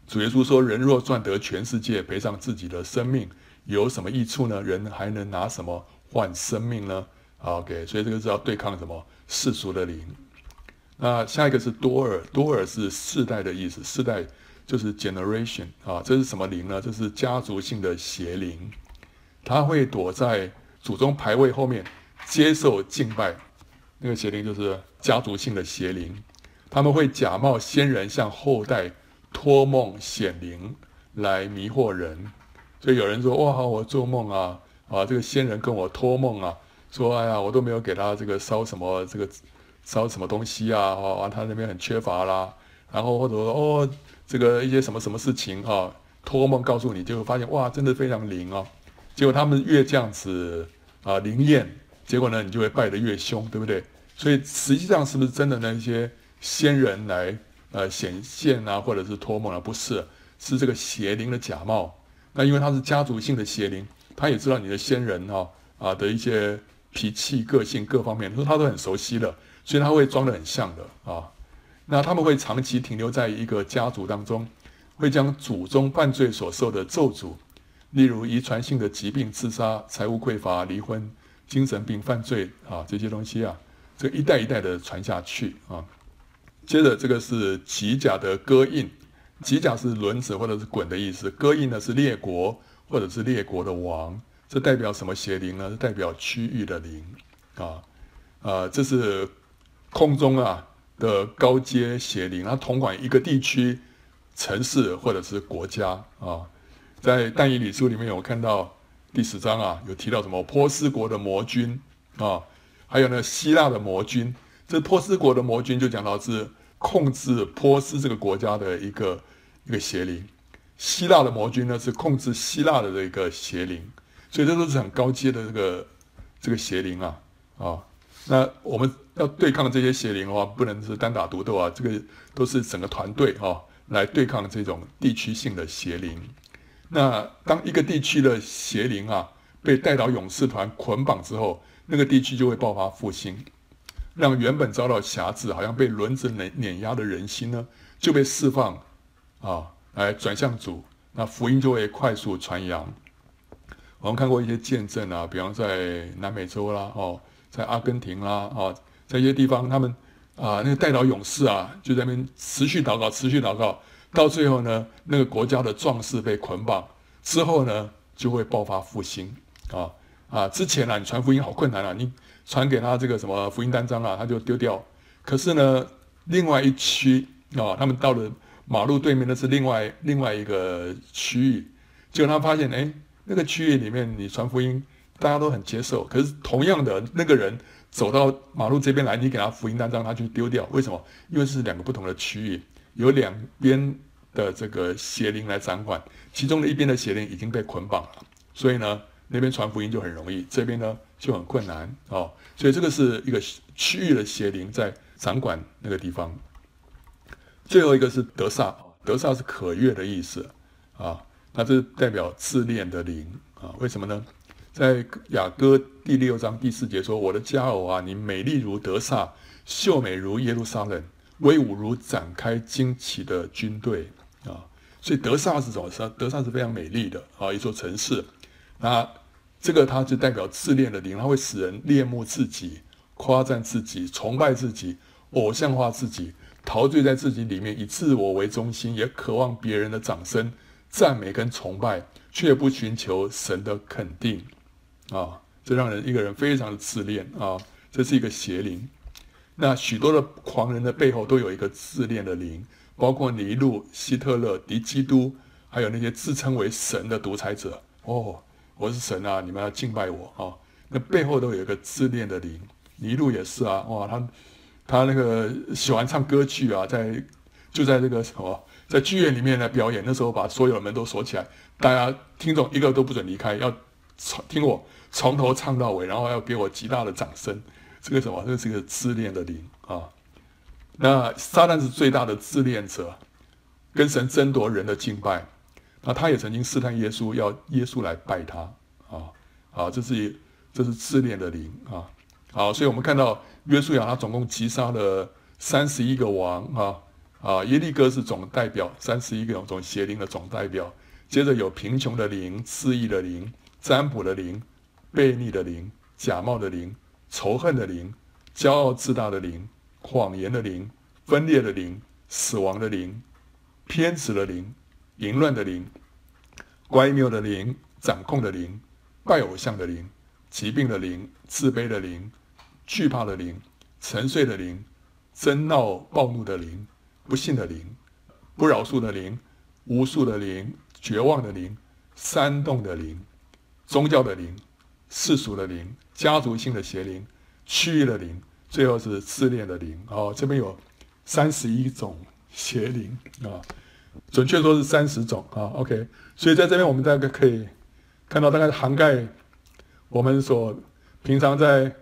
主耶稣说：“人若赚得全世界，赔上自己的生命，有什么益处呢？人还能拿什么换生命呢？” OK，所以这个是要对抗什么世俗的灵。那下一个是多尔，多尔是世代的意思，世代就是 generation 啊。这是什么灵呢？这是家族性的邪灵，他会躲在祖宗牌位后面接受敬拜。那个邪灵就是家族性的邪灵，他们会假冒先人向后代托梦显灵来迷惑人。所以有人说：哇，我做梦啊，啊，这个先人跟我托梦啊。说哎呀，我都没有给他这个烧什么这个烧什么东西啊，哦，他那边很缺乏啦，然后或者说哦，这个一些什么什么事情哈，托梦告诉你，就会发现哇，真的非常灵哦。结果他们越这样子啊灵验，结果呢你就会拜得越凶，对不对？所以实际上是不是真的那些仙人来呃显现啊，或者是托梦啊？不是，是这个邪灵的假冒。那因为他是家族性的邪灵，他也知道你的仙人哈啊的一些。脾气、个性各方面，说他都很熟悉的，所以他会装得很像的啊。那他们会长期停留在一个家族当中，会将祖宗犯罪所受的咒诅，例如遗传性的疾病、自杀、财务匮乏、离婚、精神病、犯罪啊这些东西啊，这一代一代的传下去啊。接着这个是吉甲的鸽印，吉甲是轮子或者是滚的意思，鸽印呢是列国或者是列国的王。这代表什么邪灵呢？是代表区域的灵啊，啊，这是空中啊的高阶邪灵，它统管一个地区、城市或者是国家啊。在但以理书里面有看到第十章啊，有提到什么波斯国的魔君啊，还有呢希腊的魔君。这波斯国的魔君就讲到是控制波斯这个国家的一个一个邪灵，希腊的魔君呢是控制希腊的这个邪灵。所以这都是很高阶的这个这个邪灵啊啊！那我们要对抗这些邪灵的话，不能是单打独斗啊，这个都是整个团队哈来对抗这种地区性的邪灵。那当一个地区的邪灵啊被代祷勇士团捆绑之后，那个地区就会爆发复兴，让原本遭到辖制、好像被轮子碾碾压的人心呢就被释放啊，来转向主，那福音就会快速传扬。我们看过一些见证啊，比方在南美洲啦，哦，在阿根廷啦，哦，在一些地方，他们啊，那个代祷勇士啊，就在那边持续祷告，持续祷告，到最后呢，那个国家的壮士被捆绑之后呢，就会爆发复兴啊啊！之前啊，你传福音好困难啊，你传给他这个什么福音单张啊，他就丢掉。可是呢，另外一区啊，他们到了马路对面那是另外另外一个区域，结果他发现，哎。那个区域里面，你传福音大家都很接受。可是同样的那个人走到马路这边来，你给他福音单张，他就丢掉。为什么？因为是两个不同的区域，有两边的这个邪灵来掌管，其中的一边的邪灵已经被捆绑了，所以呢，那边传福音就很容易，这边呢就很困难哦。所以这个是一个区域的邪灵在掌管那个地方。最后一个是德撒，德撒是可悦的意思啊，那这代表自恋的灵啊。为什么呢？在雅歌第六章第四节说：“我的佳偶啊，你美丽如德撒，秀美如耶路撒冷，威武如展开旌旗的军队啊。”所以德萨是怎么？说？德萨是非常美丽的啊，一座城市。那这个它就代表自恋的灵，它会使人恋慕自己、夸赞自己、崇拜自己、偶像化自己。陶醉在自己里面，以自我为中心，也渴望别人的掌声、赞美跟崇拜，却不寻求神的肯定，啊，这让人一个人非常的自恋啊，这是一个邪灵。那许多的狂人的背后都有一个自恋的灵，包括尼禄、希特勒、敌基督，还有那些自称为神的独裁者。哦，我是神啊，你们要敬拜我啊！那背后都有一个自恋的灵，尼禄也是啊，哇，他。他那个喜欢唱歌剧啊，在就在这个什么，在剧院里面来表演。那时候把所有的门都锁起来，大家听众一个都不准离开，要从听我从头唱到尾，然后要给我极大的掌声。这个什么？这个是个自恋的灵啊。那撒旦是最大的自恋者，跟神争夺人的敬拜。那他也曾经试探耶稣，要耶稣来拜他啊。啊，这是这是自恋的灵啊。好，所以我们看到。约书亚他总共击杀了三十一个王啊啊，耶利哥是总代表，三十一个种邪灵的总代表。接着有贫穷的灵、肆意的灵、占卜的灵、悖逆的灵、假冒的灵、仇恨的灵、骄傲自大的灵、谎言的灵、分裂的灵、死亡的灵、偏执的灵、淫乱的灵、乖谬的灵、掌控的灵、拜偶像的灵、疾病的灵、自卑的灵。惧怕的灵、沉睡的灵、争闹暴怒的灵、不信的灵、不饶恕的灵、无数的灵、绝望的灵、煽动的灵、宗教的灵、世俗的灵、家族性的邪灵、区域的灵，最后是自恋的灵。哦，这边有三十一种邪灵啊，准确说是三十种啊。OK，所以在这边我们大概可以看到，大概涵盖我们所平常在。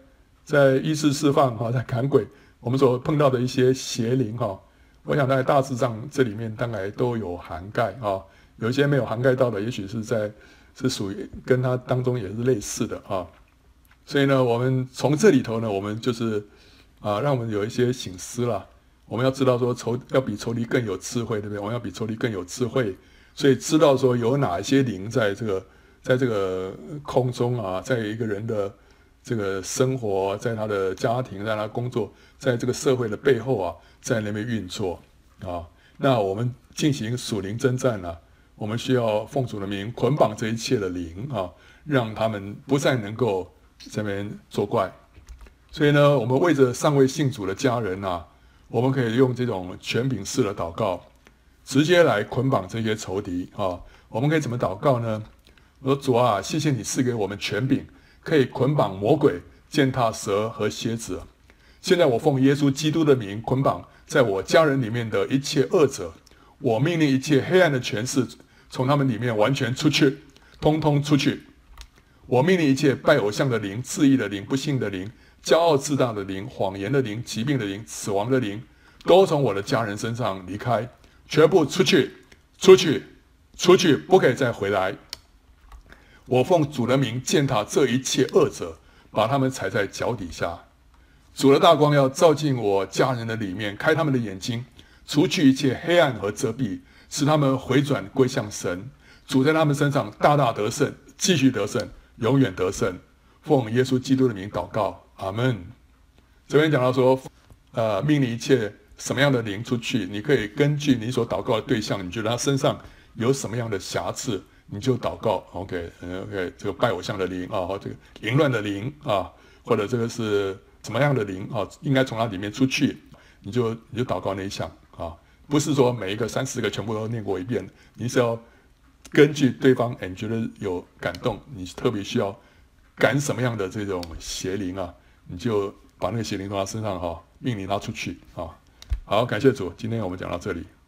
在医治释放哈，在赶鬼，我们所碰到的一些邪灵哈，我想在大致上这里面大概都有涵盖啊，有一些没有涵盖到的，也许是在是属于跟它当中也是类似的啊，所以呢，我们从这里头呢，我们就是啊，让我们有一些醒思了。我们要知道说仇要比仇敌更有智慧，对不对？我们要比仇敌更有智慧，所以知道说有哪一些灵在这个在这个空中啊，在一个人的。这个生活在他的家庭，在他工作，在这个社会的背后啊，在那边运作啊。那我们进行属灵征战呢，我们需要奉主的名捆绑这一切的灵啊，让他们不再能够这边作怪。所以呢，我们为着尚未信主的家人呐，我们可以用这种权柄式的祷告，直接来捆绑这些仇敌啊。我们可以怎么祷告呢？我说主啊，谢谢你赐给我们权柄。可以捆绑魔鬼、践踏蛇和蝎子。现在我奉耶稣基督的名捆绑在我家人里面的一切恶者。我命令一切黑暗的权势从他们里面完全出去，通通出去。我命令一切拜偶像的灵、自义的灵、不信的灵、骄傲自大的灵、谎言的灵、疾病的灵、死亡的灵，都从我的家人身上离开，全部出去，出去，出去，不可以再回来。我奉主的名践踏这一切恶者，把他们踩在脚底下。主的大光要照进我家人的里面，开他们的眼睛，除去一切黑暗和遮蔽，使他们回转归向神。主在他们身上大大得胜，继续得胜，永远得胜。奉耶稣基督的名祷告，阿门。这边讲到说，呃，命令一切什么样的灵出去，你可以根据你所祷告的对象，你觉得他身上有什么样的瑕疵。你就祷告 OK，OK，这个拜偶像的灵啊，或这个淫乱的灵啊，或者这个是什么样的灵啊，应该从它里面出去，你就你就祷告那一项，不是说每一个三四个全部都念过一遍，你是要根据对方，哎，你觉得有感动，你特别需要赶什么样的这种邪灵啊，你就把那个邪灵从他身上哈、命令他出去啊。好，感谢主，今天我们讲到这里。